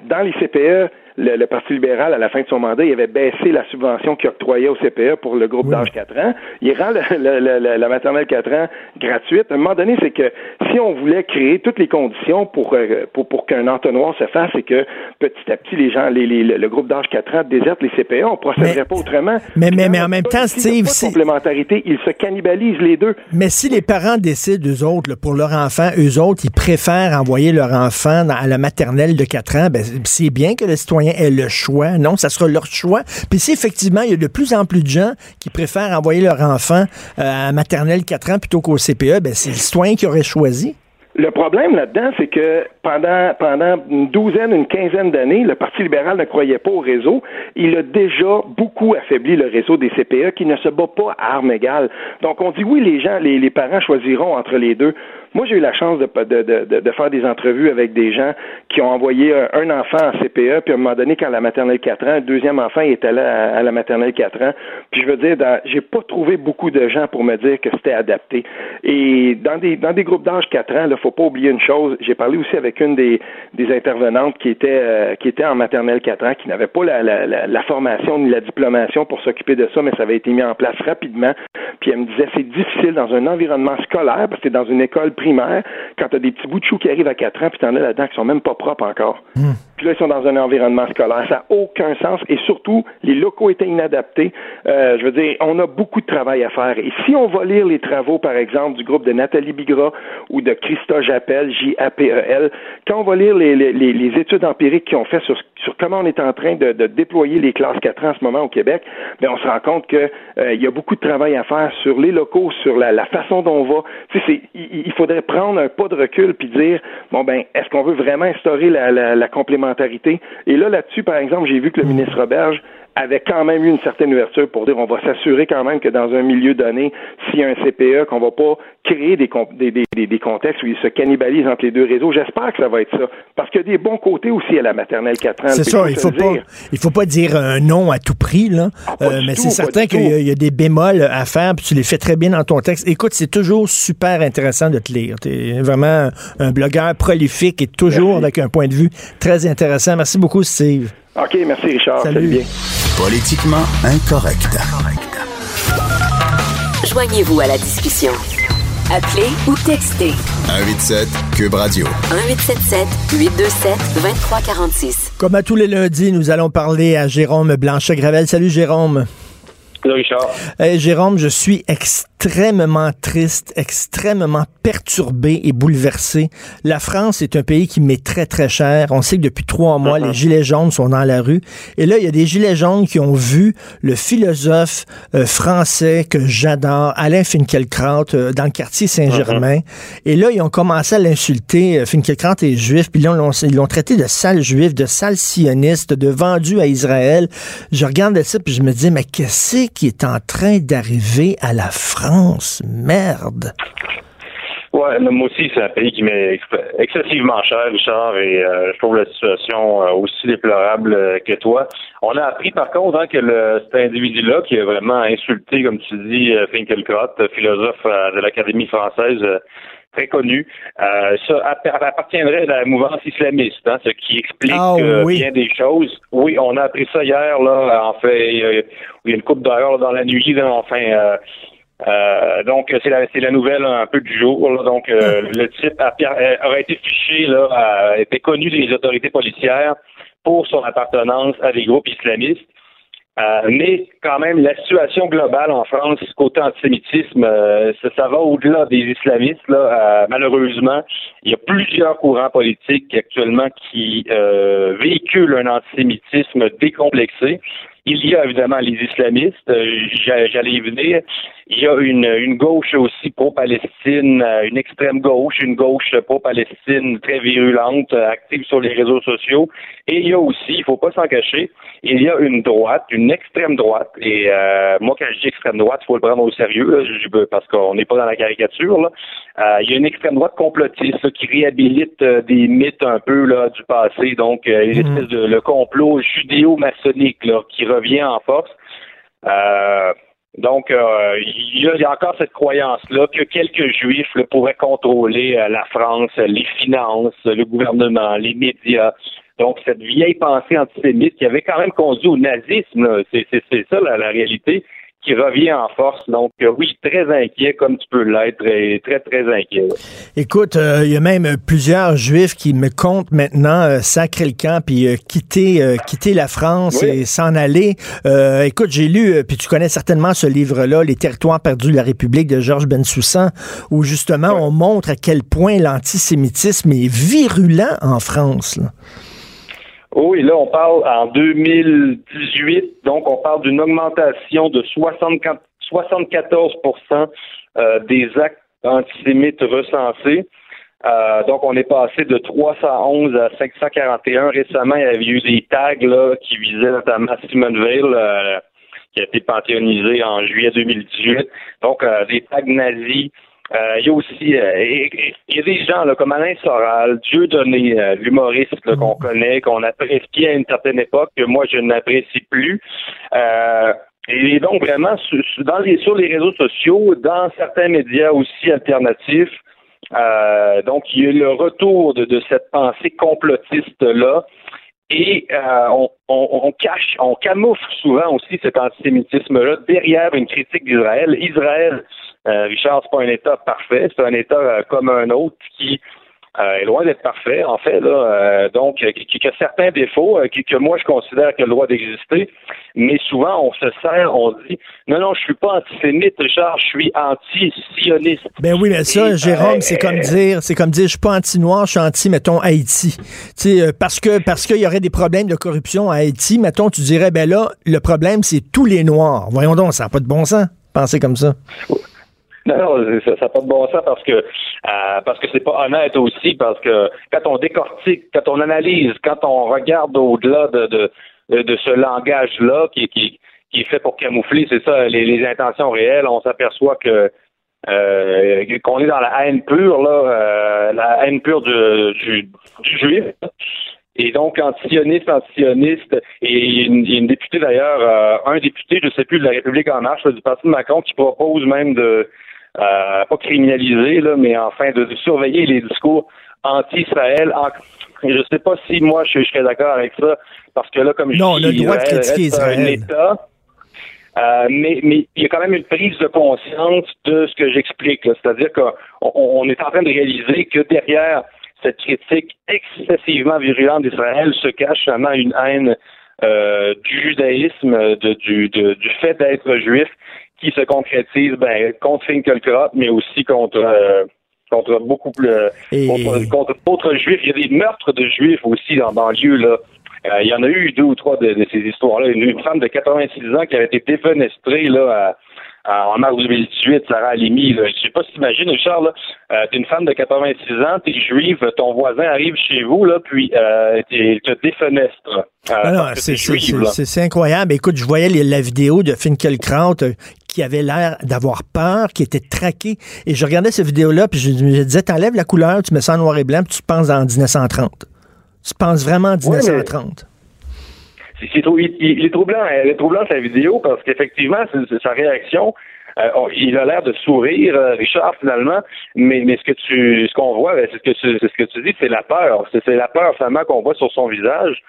dans les CPE, le, Parti libéral, à la fin de son mandat, il avait baissé la subvention qu'il octroyait au CPE pour le groupe d'âge 4 ans. Il rend la maternelle 4 ans gratuite. À un moment donné, c'est que si on voulait créer toutes les conditions pour, euh, pour, pour qu'un entonnoir se fasse et que petit à petit, les gens, les, le groupe d'âge 4 ans déserte les CPE, on ne procéderait pas autrement. Mais, mais, mais en même temps, Steve, si... complémentarité, ils se cannibalisent les deux. Mais si les parents décident, eux autres, pour leur enfant, eux autres, ils préfèrent envoyer leur enfant à la maternelle de 4 ans, ben, c'est bien que le citoyen ait le choix. Non, ça sera leur choix. Puis si effectivement, il y a de plus en plus de gens qui préfèrent envoyer leur enfant euh, à maternelle 4 ans plutôt qu'au CPE, ben, c'est le citoyen qui aurait choisi. Le problème là-dedans, c'est que pendant, une douzaine, une quinzaine d'années, le Parti libéral ne croyait pas au réseau. Il a déjà beaucoup affaibli le réseau des CPE qui ne se bat pas à armes égales. Donc, on dit oui, les gens, les parents choisiront entre les deux. Moi, j'ai eu la chance de, de, de, de, faire des entrevues avec des gens qui ont envoyé un, enfant en CPE, puis à un moment donné, quand la maternelle 4 ans, un deuxième enfant était là à, la maternelle 4 ans. Puis je veux dire, j'ai pas trouvé beaucoup de gens pour me dire que c'était adapté. Et dans des dans des groupes d'âge 4 ans, il faut pas oublier une chose. J'ai parlé aussi avec une des, des intervenantes qui était euh, qui était en maternelle 4 ans, qui n'avait pas la, la, la, formation ni la diplomation pour s'occuper de ça, mais ça avait été mis en place rapidement. Puis elle me disait c'est difficile dans un environnement scolaire, parce que c'est dans une école primaire quand tu as des petits bouts de choux qui arrivent à 4 ans, puis tu en as là-dedans qui sont même pas propres encore. Hmm. Puis là, ils sont dans un environnement scolaire. Ça n'a aucun sens. Et surtout, les locaux étaient inadaptés. Euh, je veux dire, on a beaucoup de travail à faire. Et si on va lire les travaux, par exemple, du groupe de Nathalie Bigra ou de Christa Jappel, J-A-P-E-L, quand on va lire les, les, les études empiriques qu'ils ont fait sur, sur, comment on est en train de, de, déployer les classes 4 ans en ce moment au Québec, bien, on se rend compte qu'il euh, y a beaucoup de travail à faire sur les locaux, sur la, la façon dont on va. Tu sais, il, il faudrait prendre un pas de recul puis dire, bon, ben, est-ce qu'on veut vraiment instaurer la, la, la complémentarité et là, là-dessus, par exemple, j'ai vu que le ministre Roberge avait quand même eu une certaine ouverture pour dire on va s'assurer quand même que dans un milieu donné, s'il y a un CPE, qu'on va pas créer des, des, des, contextes où ils se cannibalisent entre les deux réseaux. J'espère que ça va être ça. Parce qu'il y a des bons côtés aussi à la maternelle 4 ans. C'est ça, il faut pas, il faut pas dire un non à tout prix, là. Ah, euh, mais c'est certain qu'il y, a des bémols à faire, puis tu les fais très bien dans ton texte. Écoute, c'est toujours super intéressant de te lire. Tu es vraiment un blogueur prolifique et toujours avec un point de vue très intéressant. Merci beaucoup, Steve. OK, merci Richard. Salut. bien. Politiquement incorrect. Joignez-vous à la discussion. Appelez ou textez. 187 Cube Radio. 1877 827 2346. Comme à tous les lundis, nous allons parler à Jérôme Blanchet-Gravel. Salut Jérôme. Richard. Hey, Jérôme, je suis extrêmement triste, extrêmement perturbé et bouleversé. La France est un pays qui met très, très cher. On sait que depuis trois mois, les gilets jaunes sont dans la rue. Et là, il y a des gilets jaunes qui ont vu le philosophe euh, français que j'adore, Alain Finkielkraut, euh, dans le quartier Saint-Germain. Et là, ils ont commencé à l'insulter. Euh, Finkielkraut est juif, puis là, ils l'ont traité de sale juif, de sale sioniste, de vendu à Israël. Je regarde ça, puis je me dis, mais qu'est-ce qui est en train d'arriver à la France? Merde. Ouais, moi aussi, c'est un pays qui m'est excessivement cher, Richard, et euh, je trouve la situation euh, aussi déplorable euh, que toi. On a appris, par contre, hein, que cet individu-là, qui a vraiment insulté, comme tu dis, Finkelkraut, philosophe de l'Académie française, très connu, ça appartiendrait à la mouvance islamiste, hein, ce qui explique ah bien des choses. Oui, on a appris ça hier, là, en fait, il y a, une coupe d'heure dans la nuit, là, enfin euh, donc c'est la c'est la nouvelle un peu du jour. Donc euh, le type a, aurait été fiché là, a été connu des autorités policières pour son appartenance à des groupes islamistes. Euh, mais quand même, la situation globale en France, côté antisémitisme, euh, ça, va au-delà des islamistes. Là, euh, malheureusement, il y a plusieurs courants politiques actuellement qui véhiculent un antisémitisme décomplexé. Il y a évidemment les islamistes, j'allais y venir. Il y a une, une gauche aussi pro-Palestine, une extrême gauche, une gauche pro-Palestine très virulente, active sur les réseaux sociaux. Et il y a aussi, il faut pas s'en cacher, il y a une droite, une extrême droite. Et euh, moi, quand je dis extrême droite, il faut le prendre au sérieux, parce qu'on n'est pas dans la caricature. Là. Euh, il y a une extrême droite complotiste qui réhabilite euh, des mythes un peu là, du passé, donc une mhm. espèce de le complot judéo-maçonnique qui revient en force. Donc, il, y a, encore cette croyance-là que quelques juifs pourraient contrôler la France, les finances, le gouvernement, les médias. Donc, cette vieille pensée antisémite qui avait quand même conduit au nazisme, c'est ça la, réalité, qui revient en force. Donc, euh, oui, très inquiet, comme tu peux l'être, et très, très inquiet. Écoute, euh, il y a même plusieurs Juifs qui me comptent maintenant euh, sacrer le camp puis quitter, quitter la France et s'en aller. écoute, j'ai lu, puis tu connais certainement ce livre-là, Les territoires perdus de la République de Georges Bensoussan, où justement on montre à quel point l'antisémitisme est virulent en France. Là. Oui, là, on parle en 2018, donc on parle d'une augmentation de 74% euh, des actes antisémites recensés. Euh, donc, on est passé de 311 à 541. Récemment, il y avait eu des tags là, qui visaient notamment Simone euh, qui a été panthéonisée en juillet 2018. Donc, des tags nazis, il y a aussi euh, il y a des gens là, comme Alain Soral, Dieu donné, euh, l'humoriste qu'on connaît, qu'on appréciait à une certaine époque, que moi je n'apprécie plus. et donc vraiment dans les, sur les réseaux sociaux, dans certains médias aussi alternatifs, donc il y a le retour de, cette pensée complotiste là. Et on, on, cache, on camoufle souvent aussi cet antisémitisme-là derrière une critique d'Israël. Israël, euh, Richard, c'est pas un État parfait, c'est un État euh, comme un autre qui euh, est loin d'être parfait, en fait, là, donc qui, a certains défauts que moi je considère a le droit d'exister, mais souvent on se sert, on dit non, non, je suis pas antisémite, Richard, je suis anti-sioniste. Ben oui, mais ça, Jérôme, c'est comme dire, c'est comme dire je suis pas anti-noir, je suis anti, mettons, Haïti. Sais, parce que parce qu'il y aurait des problèmes de corruption à Haïti, mettons, tu dirais ben là, le problème, c'est tous les noirs. Voyons donc, ça n'a pas de bon sens, penser comme ça. Non, ça n'a pas de bon sens parce que euh, parce que c'est pas honnête aussi, parce que quand on décortique, quand on analyse, quand on regarde au-delà de, de, ce langage-là qui, qui, qui est fait pour camoufler, c'est ça, les, intentions réelles, on s'aperçoit que euh, qu'on est dans la haine pure, là, euh, la haine pure du, du, juif. Et donc, anti-sioniste, anti-sioniste, et il y, a une, députée d'ailleurs, un député, je ne sais plus, de la République en marche, du Parti de Macron, qui propose même de euh, pas criminaliser, là, mais enfin de, surveiller les discours anti-Israël. Je ne sais pas si moi je, serais d'accord avec ça, parce que là, comme je non, dis, le droit de critiquer Israël. un État. Euh, mais, mais il y a quand même une prise de conscience de ce que j'explique. C'est-à-dire qu'on on est en train de réaliser que derrière cette critique excessivement virulente d'Israël se cache seulement une haine euh, du judaïsme, de, du, de, du fait d'être juif qui se concrétise ben, contre Finkielkraut, mais aussi contre euh, contre beaucoup plus euh, contre, d'autres juifs. Il y a des meurtres de juifs aussi dans banlieue là. Euh, il y en a eu deux ou trois de, ces histoires-là. Une, femme de 86 ans qui avait été défenestrée là en mars 2018, Sarah Alimi. Là. Je sais pas si tu imagines, Richard, là, euh, t'es une femme de 86 ans, t'es juive, ton voisin arrive chez vous, là, puis euh, te défenestre. Euh, c'est incroyable. Écoute, je voyais la vidéo de Finkelkraut euh, qui avait l'air d'avoir peur, qui était traqué. Et je regardais cette vidéo-là, puis je, me disais, t'enlèves la couleur, tu mets ça en noir et blanc, puis tu penses en 1930. Tu penses vraiment en 1930. c'est il, est troublant, elle est troublante la vidéo parce qu'effectivement, sa réaction, euh, il a l'air de sourire, euh, Richard, finalement, mais, mais ce que tu ce qu'on voit, ben, c'est ce que tu ce que tu dis, c'est la peur. C'est la peur finalement qu'on voit sur son visage.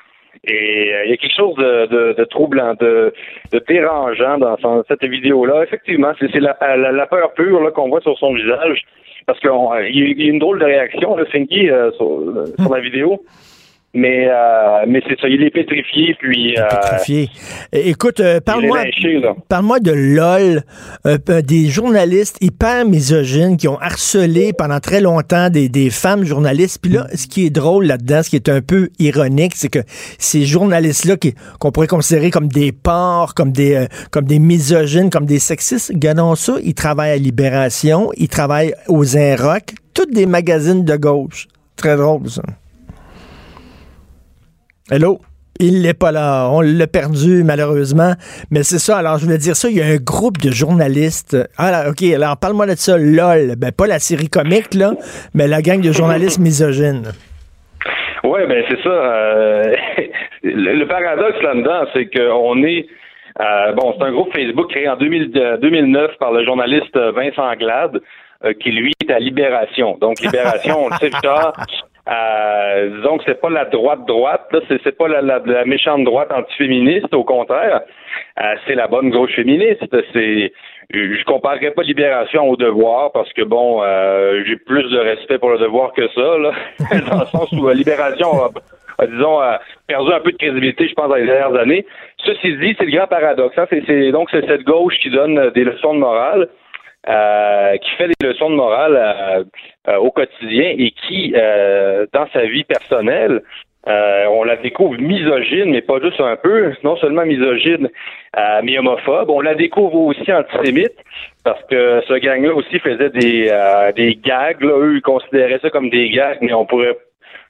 Et euh, il y a quelque chose de, de, troublant, de, de, dérangeant dans cette vidéo-là. Effectivement, c'est la, la, peur pure qu'on voit sur son visage. Parce qu'il y, a une drôle de réaction, là, Finky, sur, sur, la vidéo. Mais, euh, mais c'est ça, il est pétrifié, puis... Euh, pétrifié. Écoute, euh, parle-moi parle de LOL, des journalistes hyper misogynes qui ont harcelé pendant très longtemps des, des femmes journalistes. Puis là, ce qui est drôle là-dedans, ce qui est un peu ironique, c'est que ces journalistes-là qu'on pourrait considérer comme des porcs, comme des, comme des misogynes, comme des sexistes, gardons ça, ils travaillent à Libération, ils travaillent aux Inrock, toutes des magazines de gauche. Très drôle, ça. Hello? Il n'est pas là. On l'a perdu, malheureusement. Mais c'est ça. Alors, je voulais dire ça. Il y a un groupe de journalistes. Ah, OK. Alors, parle-moi de ça. LOL. Ben, pas la série comique, là, mais la gang de journalistes misogynes. Oui, ben, c'est ça. Euh, le, paradoxe là-dedans, c'est qu'on est. Euh, bon, c'est un groupe Facebook créé en 2009 euh, par le journaliste Vincent Glade, qui lui est à Libération. Donc, Libération, on le sait, euh, disons que c'est pas la droite droite, là, c'est, c'est pas la, la, méchante droite antiféministe, au contraire, euh, c'est la bonne gauche féministe. C'est, je comparerais pas Libération au Devoir parce que bon, euh, j'ai plus de respect pour le Devoir que ça, là, dans le sens où euh, Libération a, disons, perdu un peu de crédibilité, je pense, dans les dernières années. Ceci dit, c'est le grand paradoxe. Hein? C'est, c'est, donc c'est cette gauche qui donne des leçons de morale. Euh, qui fait des leçons de morale euh, euh, au quotidien et qui, dans sa vie personnelle, on la découvre misogyne, mais pas juste un peu, non seulement misogyne, mais homophobe. On la découvre aussi antisémite, parce que ce gang-là aussi faisait des, des gags. Là. Eux, ils considéraient ça comme des gags, mais on pourrait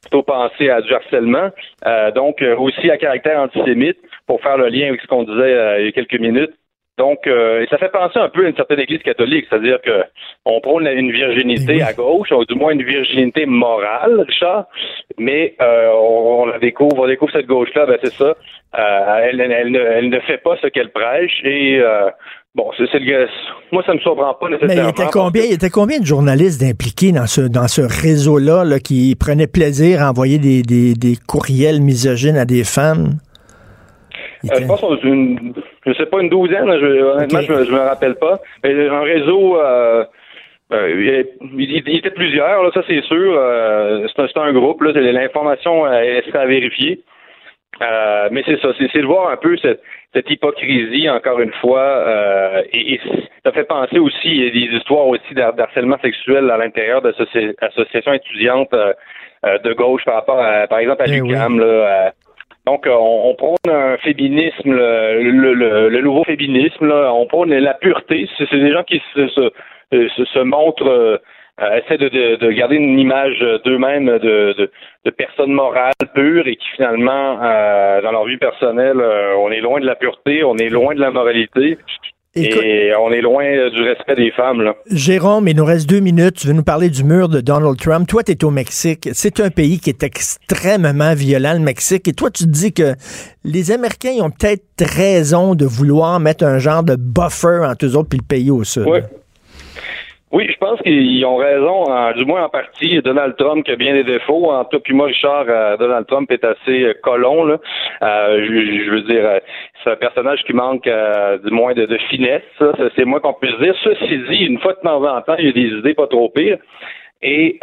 plutôt penser à du harcèlement. donc, aussi à caractère antisémite, pour faire le lien avec ce qu'on disait il y a quelques minutes. Donc, euh, ça fait penser un peu à une certaine Église catholique, c'est-à-dire que on prône une virginité à gauche, ou du moins une virginité morale, Richard, mais euh, on, la découvre, on découvre cette gauche-là, ben c'est ça. Euh, elle, elle, ne, fait pas ce qu'elle prêche et bon, c'est, le moi ça me surprend pas nécessairement. Mais il était combien, il était combien de journalistes impliqués dans ce dans ce réseau-là là, qui prenaient plaisir à envoyer des, des, des courriels misogynes à des femmes? je pense une je sais pas, une douzaine, je, honnêtement, je, me rappelle pas. Mais un réseau, euh, euh, il, était plusieurs, là, ça c'est sûr. Euh, c'est un, groupe, là, l'information est à vérifier. mais c'est ça, c'est de voir un peu cette, hypocrisie, encore une fois, et, ça fait penser aussi, il y a des histoires aussi d'harcèlement sexuel à l'intérieur d'associations étudiantes de gauche par rapport à, par exemple, à eh l'UQAM, là, donc, euh, on, prône un féminisme, le, nouveau féminisme, là, on prône la pureté. C'est des gens qui se, se, se, montrent, euh, essaient de, garder une image d'eux-mêmes de, de, personnes morales pures et qui finalement, euh, dans leur vie personnelle, on est loin de la pureté, on est loin de la moralité. Et on est loin euh, du respect des femmes. Là. Jérôme, il nous reste deux minutes. Tu veux nous parler du mur de Donald Trump. Toi, tu es au Mexique. C'est un pays qui est extrêmement violent, le Mexique. Et toi, tu te dis que les Américains ont peut-être raison de vouloir mettre un genre de buffer entre eux autres puis le pays au sud. Oui. Oui, je pense qu'ils ont raison, du moins en partie. Donald Trump qui a bien des défauts. En tout puis moi, Richard, euh, Donald Trump est assez euh, colon. Là. Euh, je, veux dire, c'est un personnage qui manque du moins de, finesse. C'est moins qu'on puisse dire. Ceci dit, une fois de temps en temps, il y a des idées pas trop pires. Et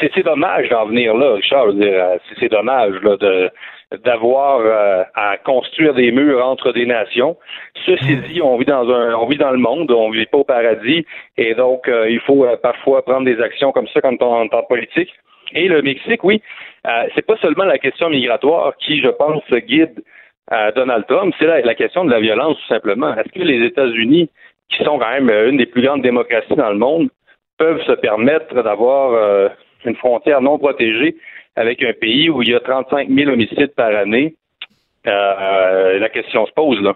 c'est dommage d'en venir là, Richard. C'est dommage là, de d'avoir euh, à construire des murs entre des nations. Ceci hmm. dit, on vit dans un, on vit dans le monde, on vit pas au paradis, et donc euh, il faut euh, parfois prendre des actions comme ça quand on temps politique. Et le Mexique, oui, c'est pas seulement la question migratoire qui, je pense, guide Donald Trump, c'est la, la, question de la violence tout simplement. Est-ce que les États-Unis, qui sont quand même une des plus grandes démocraties dans le monde, peuvent se permettre d'avoir une frontière non protégée? Avec un pays où il y a 35 000 homicides par année, euh, la question se pose, là.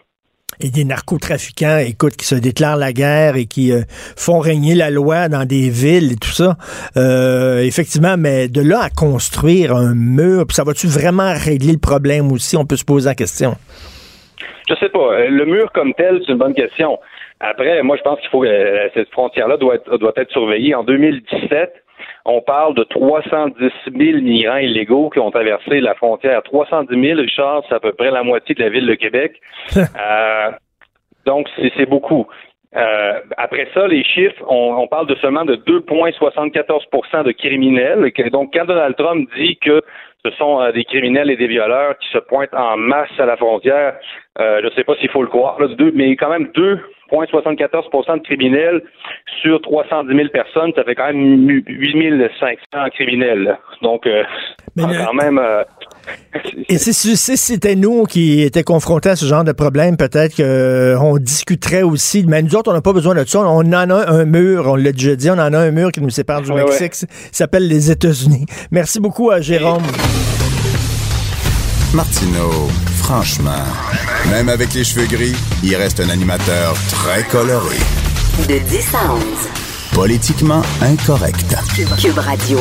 Et des narcotrafiquants, écoute, qui se déclarent la guerre et qui euh, font régner la loi dans des villes et tout ça. Euh, effectivement, mais de là à construire un mur, ça va-tu vraiment régler le problème aussi? On peut se poser la question. Je sais pas. Le mur comme tel, c'est une bonne question. Après, moi, je pense qu'il faut que cette frontière-là doit être, doit être surveillée. En 2017, on parle de 310 000 migrants illégaux qui ont traversé la frontière. 310 000, Richard, c'est à peu près la moitié de la ville de Québec. euh, donc, c'est beaucoup. Euh, après ça, les chiffres, on, parle de seulement de 2,74% de criminels. Donc, quand Donald Trump dit que ce sont euh, des criminels et des violeurs qui se pointent en masse à la frontière. Euh, je ne sais pas s'il faut le croire, mais quand même 2,74% de criminels sur 310 000 personnes, ça fait quand même 8 500 criminels. Donc, euh, quand même... et si, si c'était nous qui étions confrontés à ce genre de problème, peut-être qu'on discuterait aussi. Mais nous autres, on n'a pas besoin de ça. On en a un mur, on l'a déjà dit, on en a un mur qui nous sépare du Mexique. Ça s'appelle les États-Unis. Merci beaucoup à Jérôme. Martineau, franchement, même avec les cheveux gris, il reste un animateur très coloré. De 10 à 11. Politiquement incorrect. Cube Radio.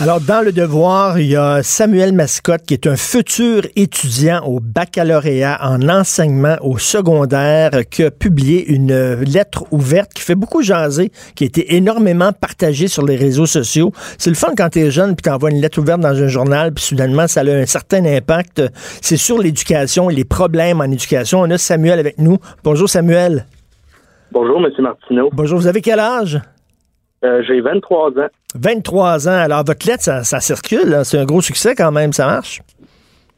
Alors, dans le devoir, il y a Samuel Mascotte, qui est un futur étudiant au baccalauréat en enseignement au secondaire, qui a publié une lettre ouverte qui fait beaucoup jaser, qui a été énormément partagée sur les réseaux sociaux. C'est le fun quand tu es jeune, puis tu envoies une lettre ouverte dans un journal, puis soudainement, ça a un certain impact. C'est sur l'éducation et les problèmes en éducation. On a Samuel avec nous. Bonjour, Samuel. Bonjour, M. Martineau. Bonjour, vous avez quel âge? Euh, j'ai 23 ans. 23 ans. Alors, votre lettre, ça, ça circule. C'est un gros succès quand même. Ça marche?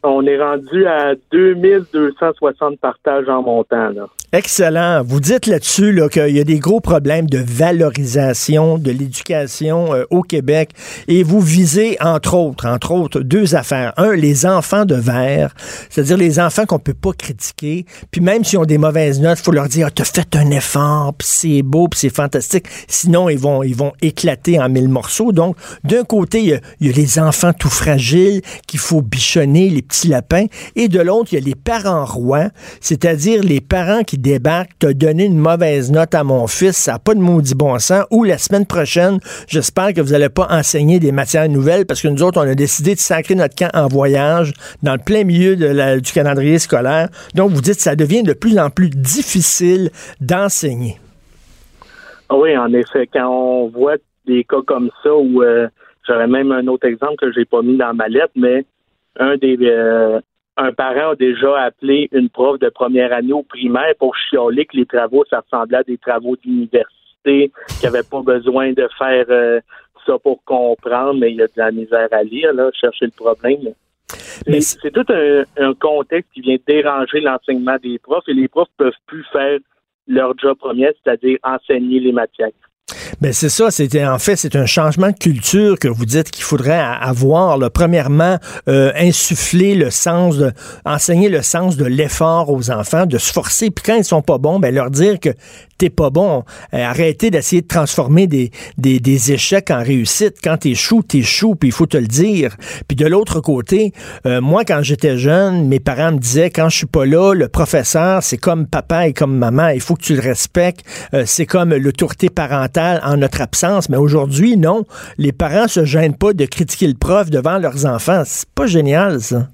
On est rendu à 2260 partages en montant. Là. Excellent. Vous dites là-dessus là, qu'il y a des gros problèmes de valorisation de l'éducation euh, au Québec et vous visez, entre autres, entre autres, deux affaires. Un, les enfants de verre, c'est-à-dire les enfants qu'on peut pas critiquer, puis même s'ils ont des mauvaises notes, faut leur dire ah, t'as fait un effort, puis c'est beau, puis c'est fantastique. Sinon, ils vont, ils vont éclater en mille morceaux. Donc, d'un côté, il y, y a les enfants tout fragiles qu'il faut bichonner, les petits lapins, et de l'autre, il y a les parents rois, c'est-à-dire les parents qui débarque, t'as donné une mauvaise note à mon fils, ça n'a pas de maudit bon sens, ou la semaine prochaine, j'espère que vous n'allez pas enseigner des matières nouvelles, parce que nous autres, on a décidé de sacrer notre camp en voyage dans le plein milieu du calendrier scolaire. Donc, vous dites ça devient de plus en plus difficile d'enseigner. Ah oui, en effet, quand on voit des cas comme ça, où euh, j'aurais même un autre exemple que j'ai pas mis dans ma lettre, mais un des euh, un parent a déjà appelé une prof de première année au primaire pour chioler que les travaux, ça ressemblait à des travaux d'université, qu'il n'y avait pas besoin de faire euh, ça pour comprendre, mais il y a de la misère à lire, là, chercher le problème. Mais c'est tout un, un, contexte qui vient déranger l'enseignement des profs et les profs peuvent plus faire leur job premier, c'est-à-dire enseigner les matières. Ben c'est ça, c'était en fait c'est un changement de culture que vous dites qu'il faudrait avoir. Là. Premièrement, euh, insuffler le sens de enseigner le sens de l'effort aux enfants, de se forcer. Puis quand ils sont pas bons, ben leur dire que t'es pas bon. Euh, arrêtez d'essayer de transformer des, des, échecs en réussite. Quand t'échoues, t'échoues, puis il faut te le dire. Puis de l'autre côté, euh, moi quand j'étais jeune, mes parents me disaient quand je suis pas là, le professeur c'est comme papa et comme maman. Il faut que tu le respectes. c'est comme l'autorité parentale en notre absence. Mais aujourd'hui, non. Les parents se gênent pas de critiquer le prof devant leurs enfants. C'est pas génial, ça.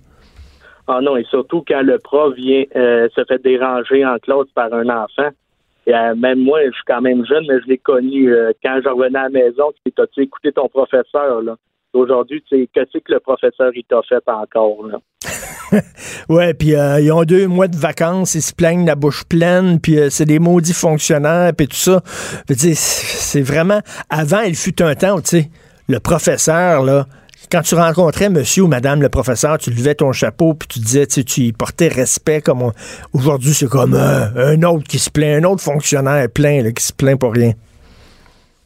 Ah non, et surtout quand le prof vient euh, se fait déranger en classe par un enfant. Euh, même moi, je suis quand même jeune, mais je l'ai connu euh, quand je revenais à la maison. Tu as-tu écouté ton professeur, là? Aujourd'hui, tu sais, qu'est-ce que le professeur il t'a fait encore, là? ouais, puis euh, ils ont deux mois de vacances, ils se plaignent la bouche pleine, puis euh, c'est des maudits fonctionnaires, puis tout ça. C'est vraiment... Avant, il fut un temps tu sais, le professeur, là, quand tu rencontrais monsieur ou madame le professeur, tu levais ton chapeau, puis tu disais, tu, tu portais respect comme... Aujourd'hui, c'est comme euh, un autre qui se plaint, un autre fonctionnaire plein, qui se plaint pour rien.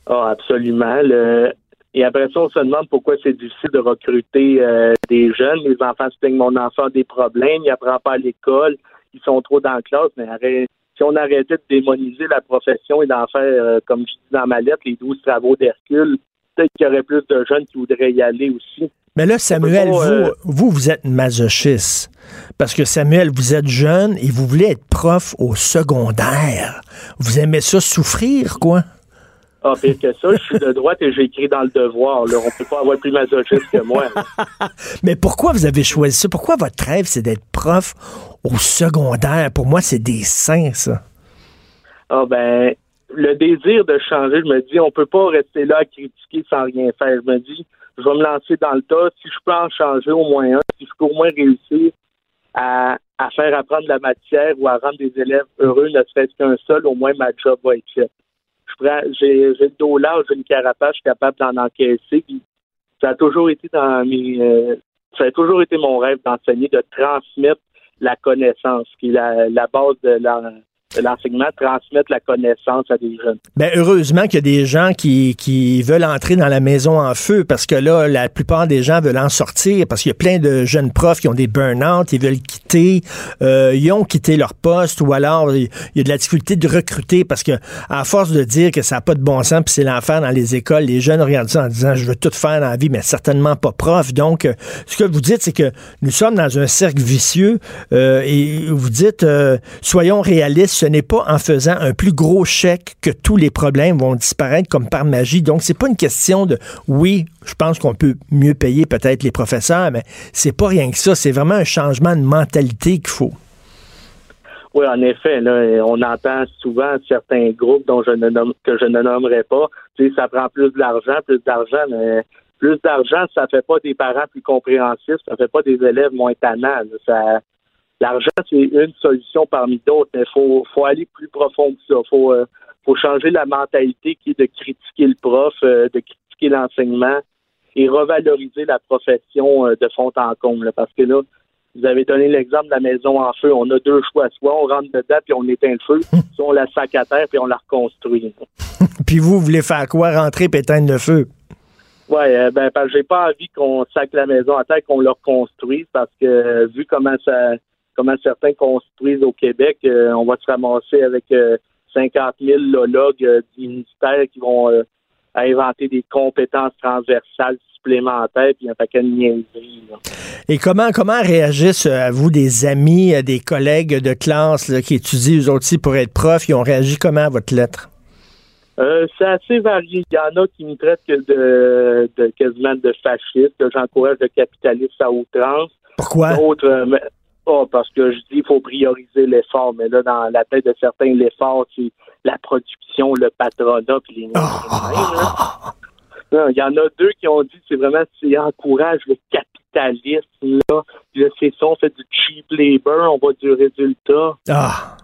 Ah, absolument. Le, et après ça, on se demande pourquoi c'est difficile de recruter euh, des jeunes. Les enfants se plaignent, mon enfant a des problèmes, il apprend pas à l'école, ils sont trop dans la classe. Mais si on arrêtait de démoniser la profession et d'en faire, euh, comme je dis dans ma lettre, les douze travaux d'Hercule, peut-être qu'il y aurait plus de jeunes qui voudraient y aller aussi. Mais là, Samuel, vous, euh, vous, vous êtes masochiste. Parce que Samuel, vous êtes jeune et vous voulez être prof au secondaire. Vous aimez ça souffrir, quoi? Ah, pire que ça, je suis de droite et j'ai écrit dans le devoir. Là. On peut pas avoir plus masochiste que moi. Mais pourquoi vous avez choisi ça? Pourquoi votre rêve, c'est d'être prof au secondaire? Pour moi, c'est des saints, ça. Ah, ben, le désir de changer, je me dis, on peut pas rester là à critiquer sans rien faire. Je me dis, je vais me lancer dans le tas. Si je peux en changer au moins un, si je peux au moins réussir à, à faire apprendre la matière ou à rendre des élèves heureux, ne serait-ce qu'un seul, au moins ma job va être faite j'ai le dos large, j'ai une carapace, je suis capable d'en encaisser. ça a toujours été dans mes, euh, ça a toujours été mon rêve d'enseigner, de transmettre la connaissance, qui est la, la base de la, l'enseignement, transmettre la connaissance à des jeunes. Ben, heureusement qu'il y a des gens qui, qui veulent entrer dans la maison en feu parce que là, la plupart des gens veulent en sortir parce qu'il y a plein de jeunes profs qui ont des burn-out, ils veulent quitter, euh, ils ont quitté leur poste ou alors il y a de la difficulté de recruter parce que à force de dire que ça n'a pas de bon sens puis c'est l'enfer dans les écoles, les jeunes regardent ça en disant je veux tout faire dans la vie mais certainement pas prof. Donc, euh, ce que vous dites, c'est que nous sommes dans un cercle vicieux euh, et vous dites euh, soyons réalistes ce n'est pas en faisant un plus gros chèque que tous les problèmes vont disparaître comme par magie. Donc, c'est pas une question de oui, je pense qu'on peut mieux payer peut-être les professeurs, mais c'est pas rien que ça. C'est vraiment un changement de mentalité qu'il faut. Oui, en effet, on entend souvent certains groupes dont je ne que je ne nommerai pas. Ça prend plus d'argent, plus d'argent, mais plus d'argent, ça fait pas des parents plus compréhensifs, ça fait pas des élèves moins tannants. Ça, L'argent, c'est une solution parmi d'autres, mais il faut, faut aller plus profond que ça. Il faut, euh, faut changer la mentalité qui est de critiquer le prof, euh, de critiquer l'enseignement et revaloriser la profession euh, de fond en comble. parce que là, vous avez donné l'exemple de la maison en feu. On a deux choix. Soit on rentre dedans puis on éteint le feu, soit on la sac à terre puis on la reconstruit. puis vous, vous voulez faire quoi? Rentrer et éteindre le feu? Oui, ben, parce que j'ai pas envie qu'on sac la maison à terre, qu'on la reconstruise parce que vu comment ça comment certains construisent au Québec, euh, on va se ramasser avec 50 000 lologues euh, du ministère qui vont euh, inventer des compétences transversales supplémentaires puis un paquet de niaiseries. Et comment comment réagissent à vous des amis, des collègues de classe qui étudient eux aussi pour être profs, ils ont réagi comment à votre lettre? c'est assez varié. Il y en a qui me traitent que de, de quasiment de fasciste, que j'encourage le capitalisme à outrance. Pourquoi? D'autres, parce que je dis qu'il faut prioriser l'effort, mais là, dans la tête de certains, l'effort, c'est la production, le patronat, puis les ah. Il y en a deux qui ont dit que c'est vraiment c'est encourage le capitalisme là. c'est ça, on fait du cheap labor, on va du résultat. Ah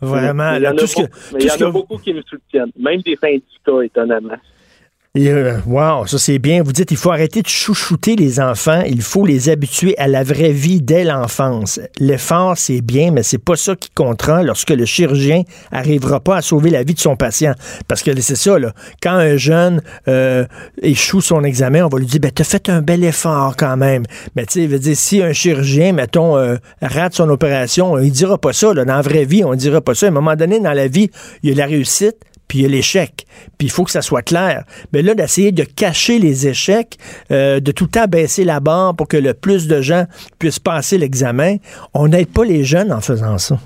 vraiment. il y en a, beaucoup qui me soutiennent, même des syndicats, étonnamment. Euh, wow, ça c'est bien. Vous dites il faut arrêter de chouchouter les enfants, il faut les habituer à la vraie vie dès l'enfance. L'effort c'est bien, mais c'est pas ça qui comptera lorsque le chirurgien arrivera pas à sauver la vie de son patient. Parce que c'est ça là. Quand un jeune euh, échoue son examen, on va lui dire ben t'as fait un bel effort quand même. Mais tu sais, veut dire si un chirurgien mettons euh, rate son opération, il dira pas ça là. Dans la vraie vie, on dira pas ça. À un moment donné dans la vie, il y a la réussite puis il y a l'échec, puis il faut que ça soit clair. Mais là, d'essayer de cacher les échecs, euh, de tout le temps baisser la barre pour que le plus de gens puissent passer l'examen, on n'aide pas les jeunes en faisant ça.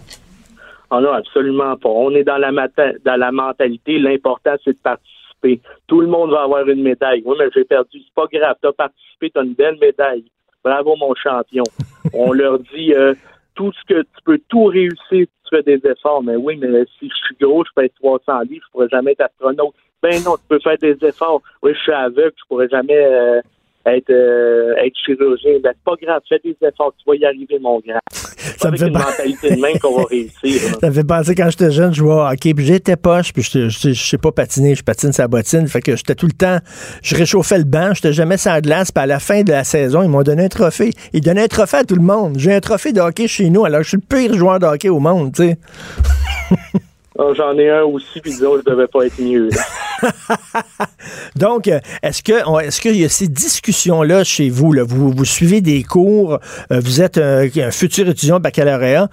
Ah non, absolument pas. On est dans la, dans la mentalité, l'important, c'est de participer. Tout le monde va avoir une médaille. Oui, mais j'ai perdu. C'est pas grave. Tu as participé, tu as une belle médaille. Bravo, mon champion. on leur dit, euh, tout ce que tu peux tout réussir si tu fais des efforts. Mais oui, mais si je suis gros, je fais 300 livres, je pourrais jamais être astronaute. Ben non, tu peux faire des efforts. Oui, je suis aveugle, je pourrais jamais euh, être, euh, être chirurgien. Ben, c'est pas grave, fais des efforts, tu vas y arriver, mon grand. Ça me fait une mentalité de même qu'on va réussir. Ça me fait penser quand j'étais jeune, je jouais au hockey, puis j'étais poche, puis je, je, sais pas patiner, je patine sa bottine, fait que j'étais tout le temps, je réchauffais le banc, j'étais jamais sans glace, puis à la fin de la saison, ils m'ont donné un trophée. Ils donnaient un trophée à tout le monde. J'ai un trophée de hockey chez nous, alors je suis le pire joueur de hockey au monde, tu sais. Ah, j'en ai un aussi, puis disons, je devais pas être mieux. Donc, est-ce que est-ce qu'il y a ces discussions-là chez? Vous, vous suivez des cours, euh, vous êtes un, futur étudiant baccalauréat.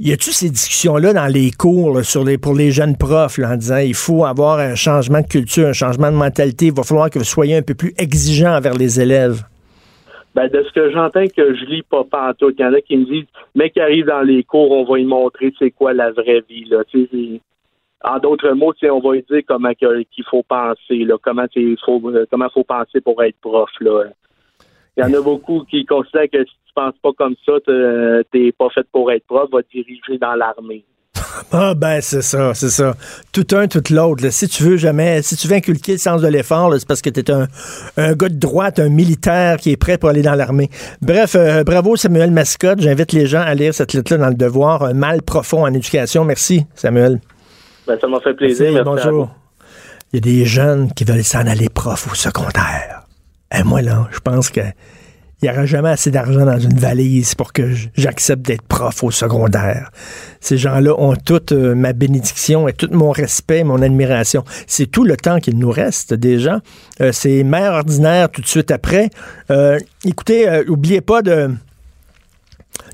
Y a-tu ces discussions-là dans les cours sur les, pour les jeunes profs en disant il faut avoir un changement de culture, un changement de mentalité, il va falloir que vous soyez un peu plus exigeant envers les élèves? Ben, de ce que j'entends que je lis pas partout, il y en a qui me disent, mais qui arrive dans les cours, on va lui montrer c'est quoi la vraie vie. Là. en d'autres mots, on va lui dire comment qu'il faut penser, comment il faut comment faut penser pour être prof. Là. Il y en a beaucoup qui considèrent que si tu penses pas comme ça, t'es pas fait pour être prof, va te diriger dans l'armée. Ah ben c'est ça, c'est ça. Tout un, tout l'autre. Si tu veux jamais, si tu veux inculquer le sens de l'effort, c'est parce que tu es un, un, gars de droite, un militaire qui est prêt pour aller dans l'armée. Bref, euh, bravo Samuel Mascotte. J'invite les gens à lire cette lettre-là dans le devoir. Un mal profond en éducation. Merci Samuel. Ben, ça m'a fait plaisir. bonjour. Il y a des jeunes qui veulent s'en aller prof au secondaire. Et moi là, je pense que il n'y aura jamais assez d'argent dans une valise pour que j'accepte d'être prof au secondaire. Ces gens-là ont toute euh, ma bénédiction et tout mon respect, mon admiration. C'est tout le temps qu'il nous reste déjà. Euh, c'est mère ordinaire tout de suite après. Euh, écoutez, n'oubliez pas de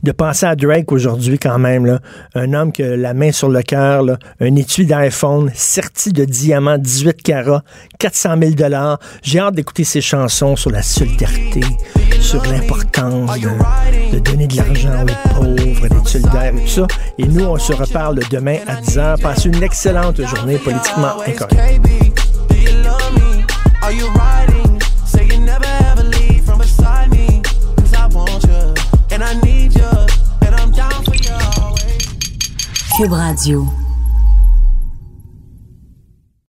de penser à Drake aujourd'hui quand même. Un homme qui a la main sur le cœur, un étui d'iPhone, serti de diamants 18 carats, 400 000 dollars. J'ai hâte d'écouter ses chansons sur la solidarité, sur l'importance de, donner de l'argent aux pauvres, d'être solidaires et tout ça. Et nous, on se reparle demain à 10h. Passez une excellente journée politiquement incorrecte. Cube Radio.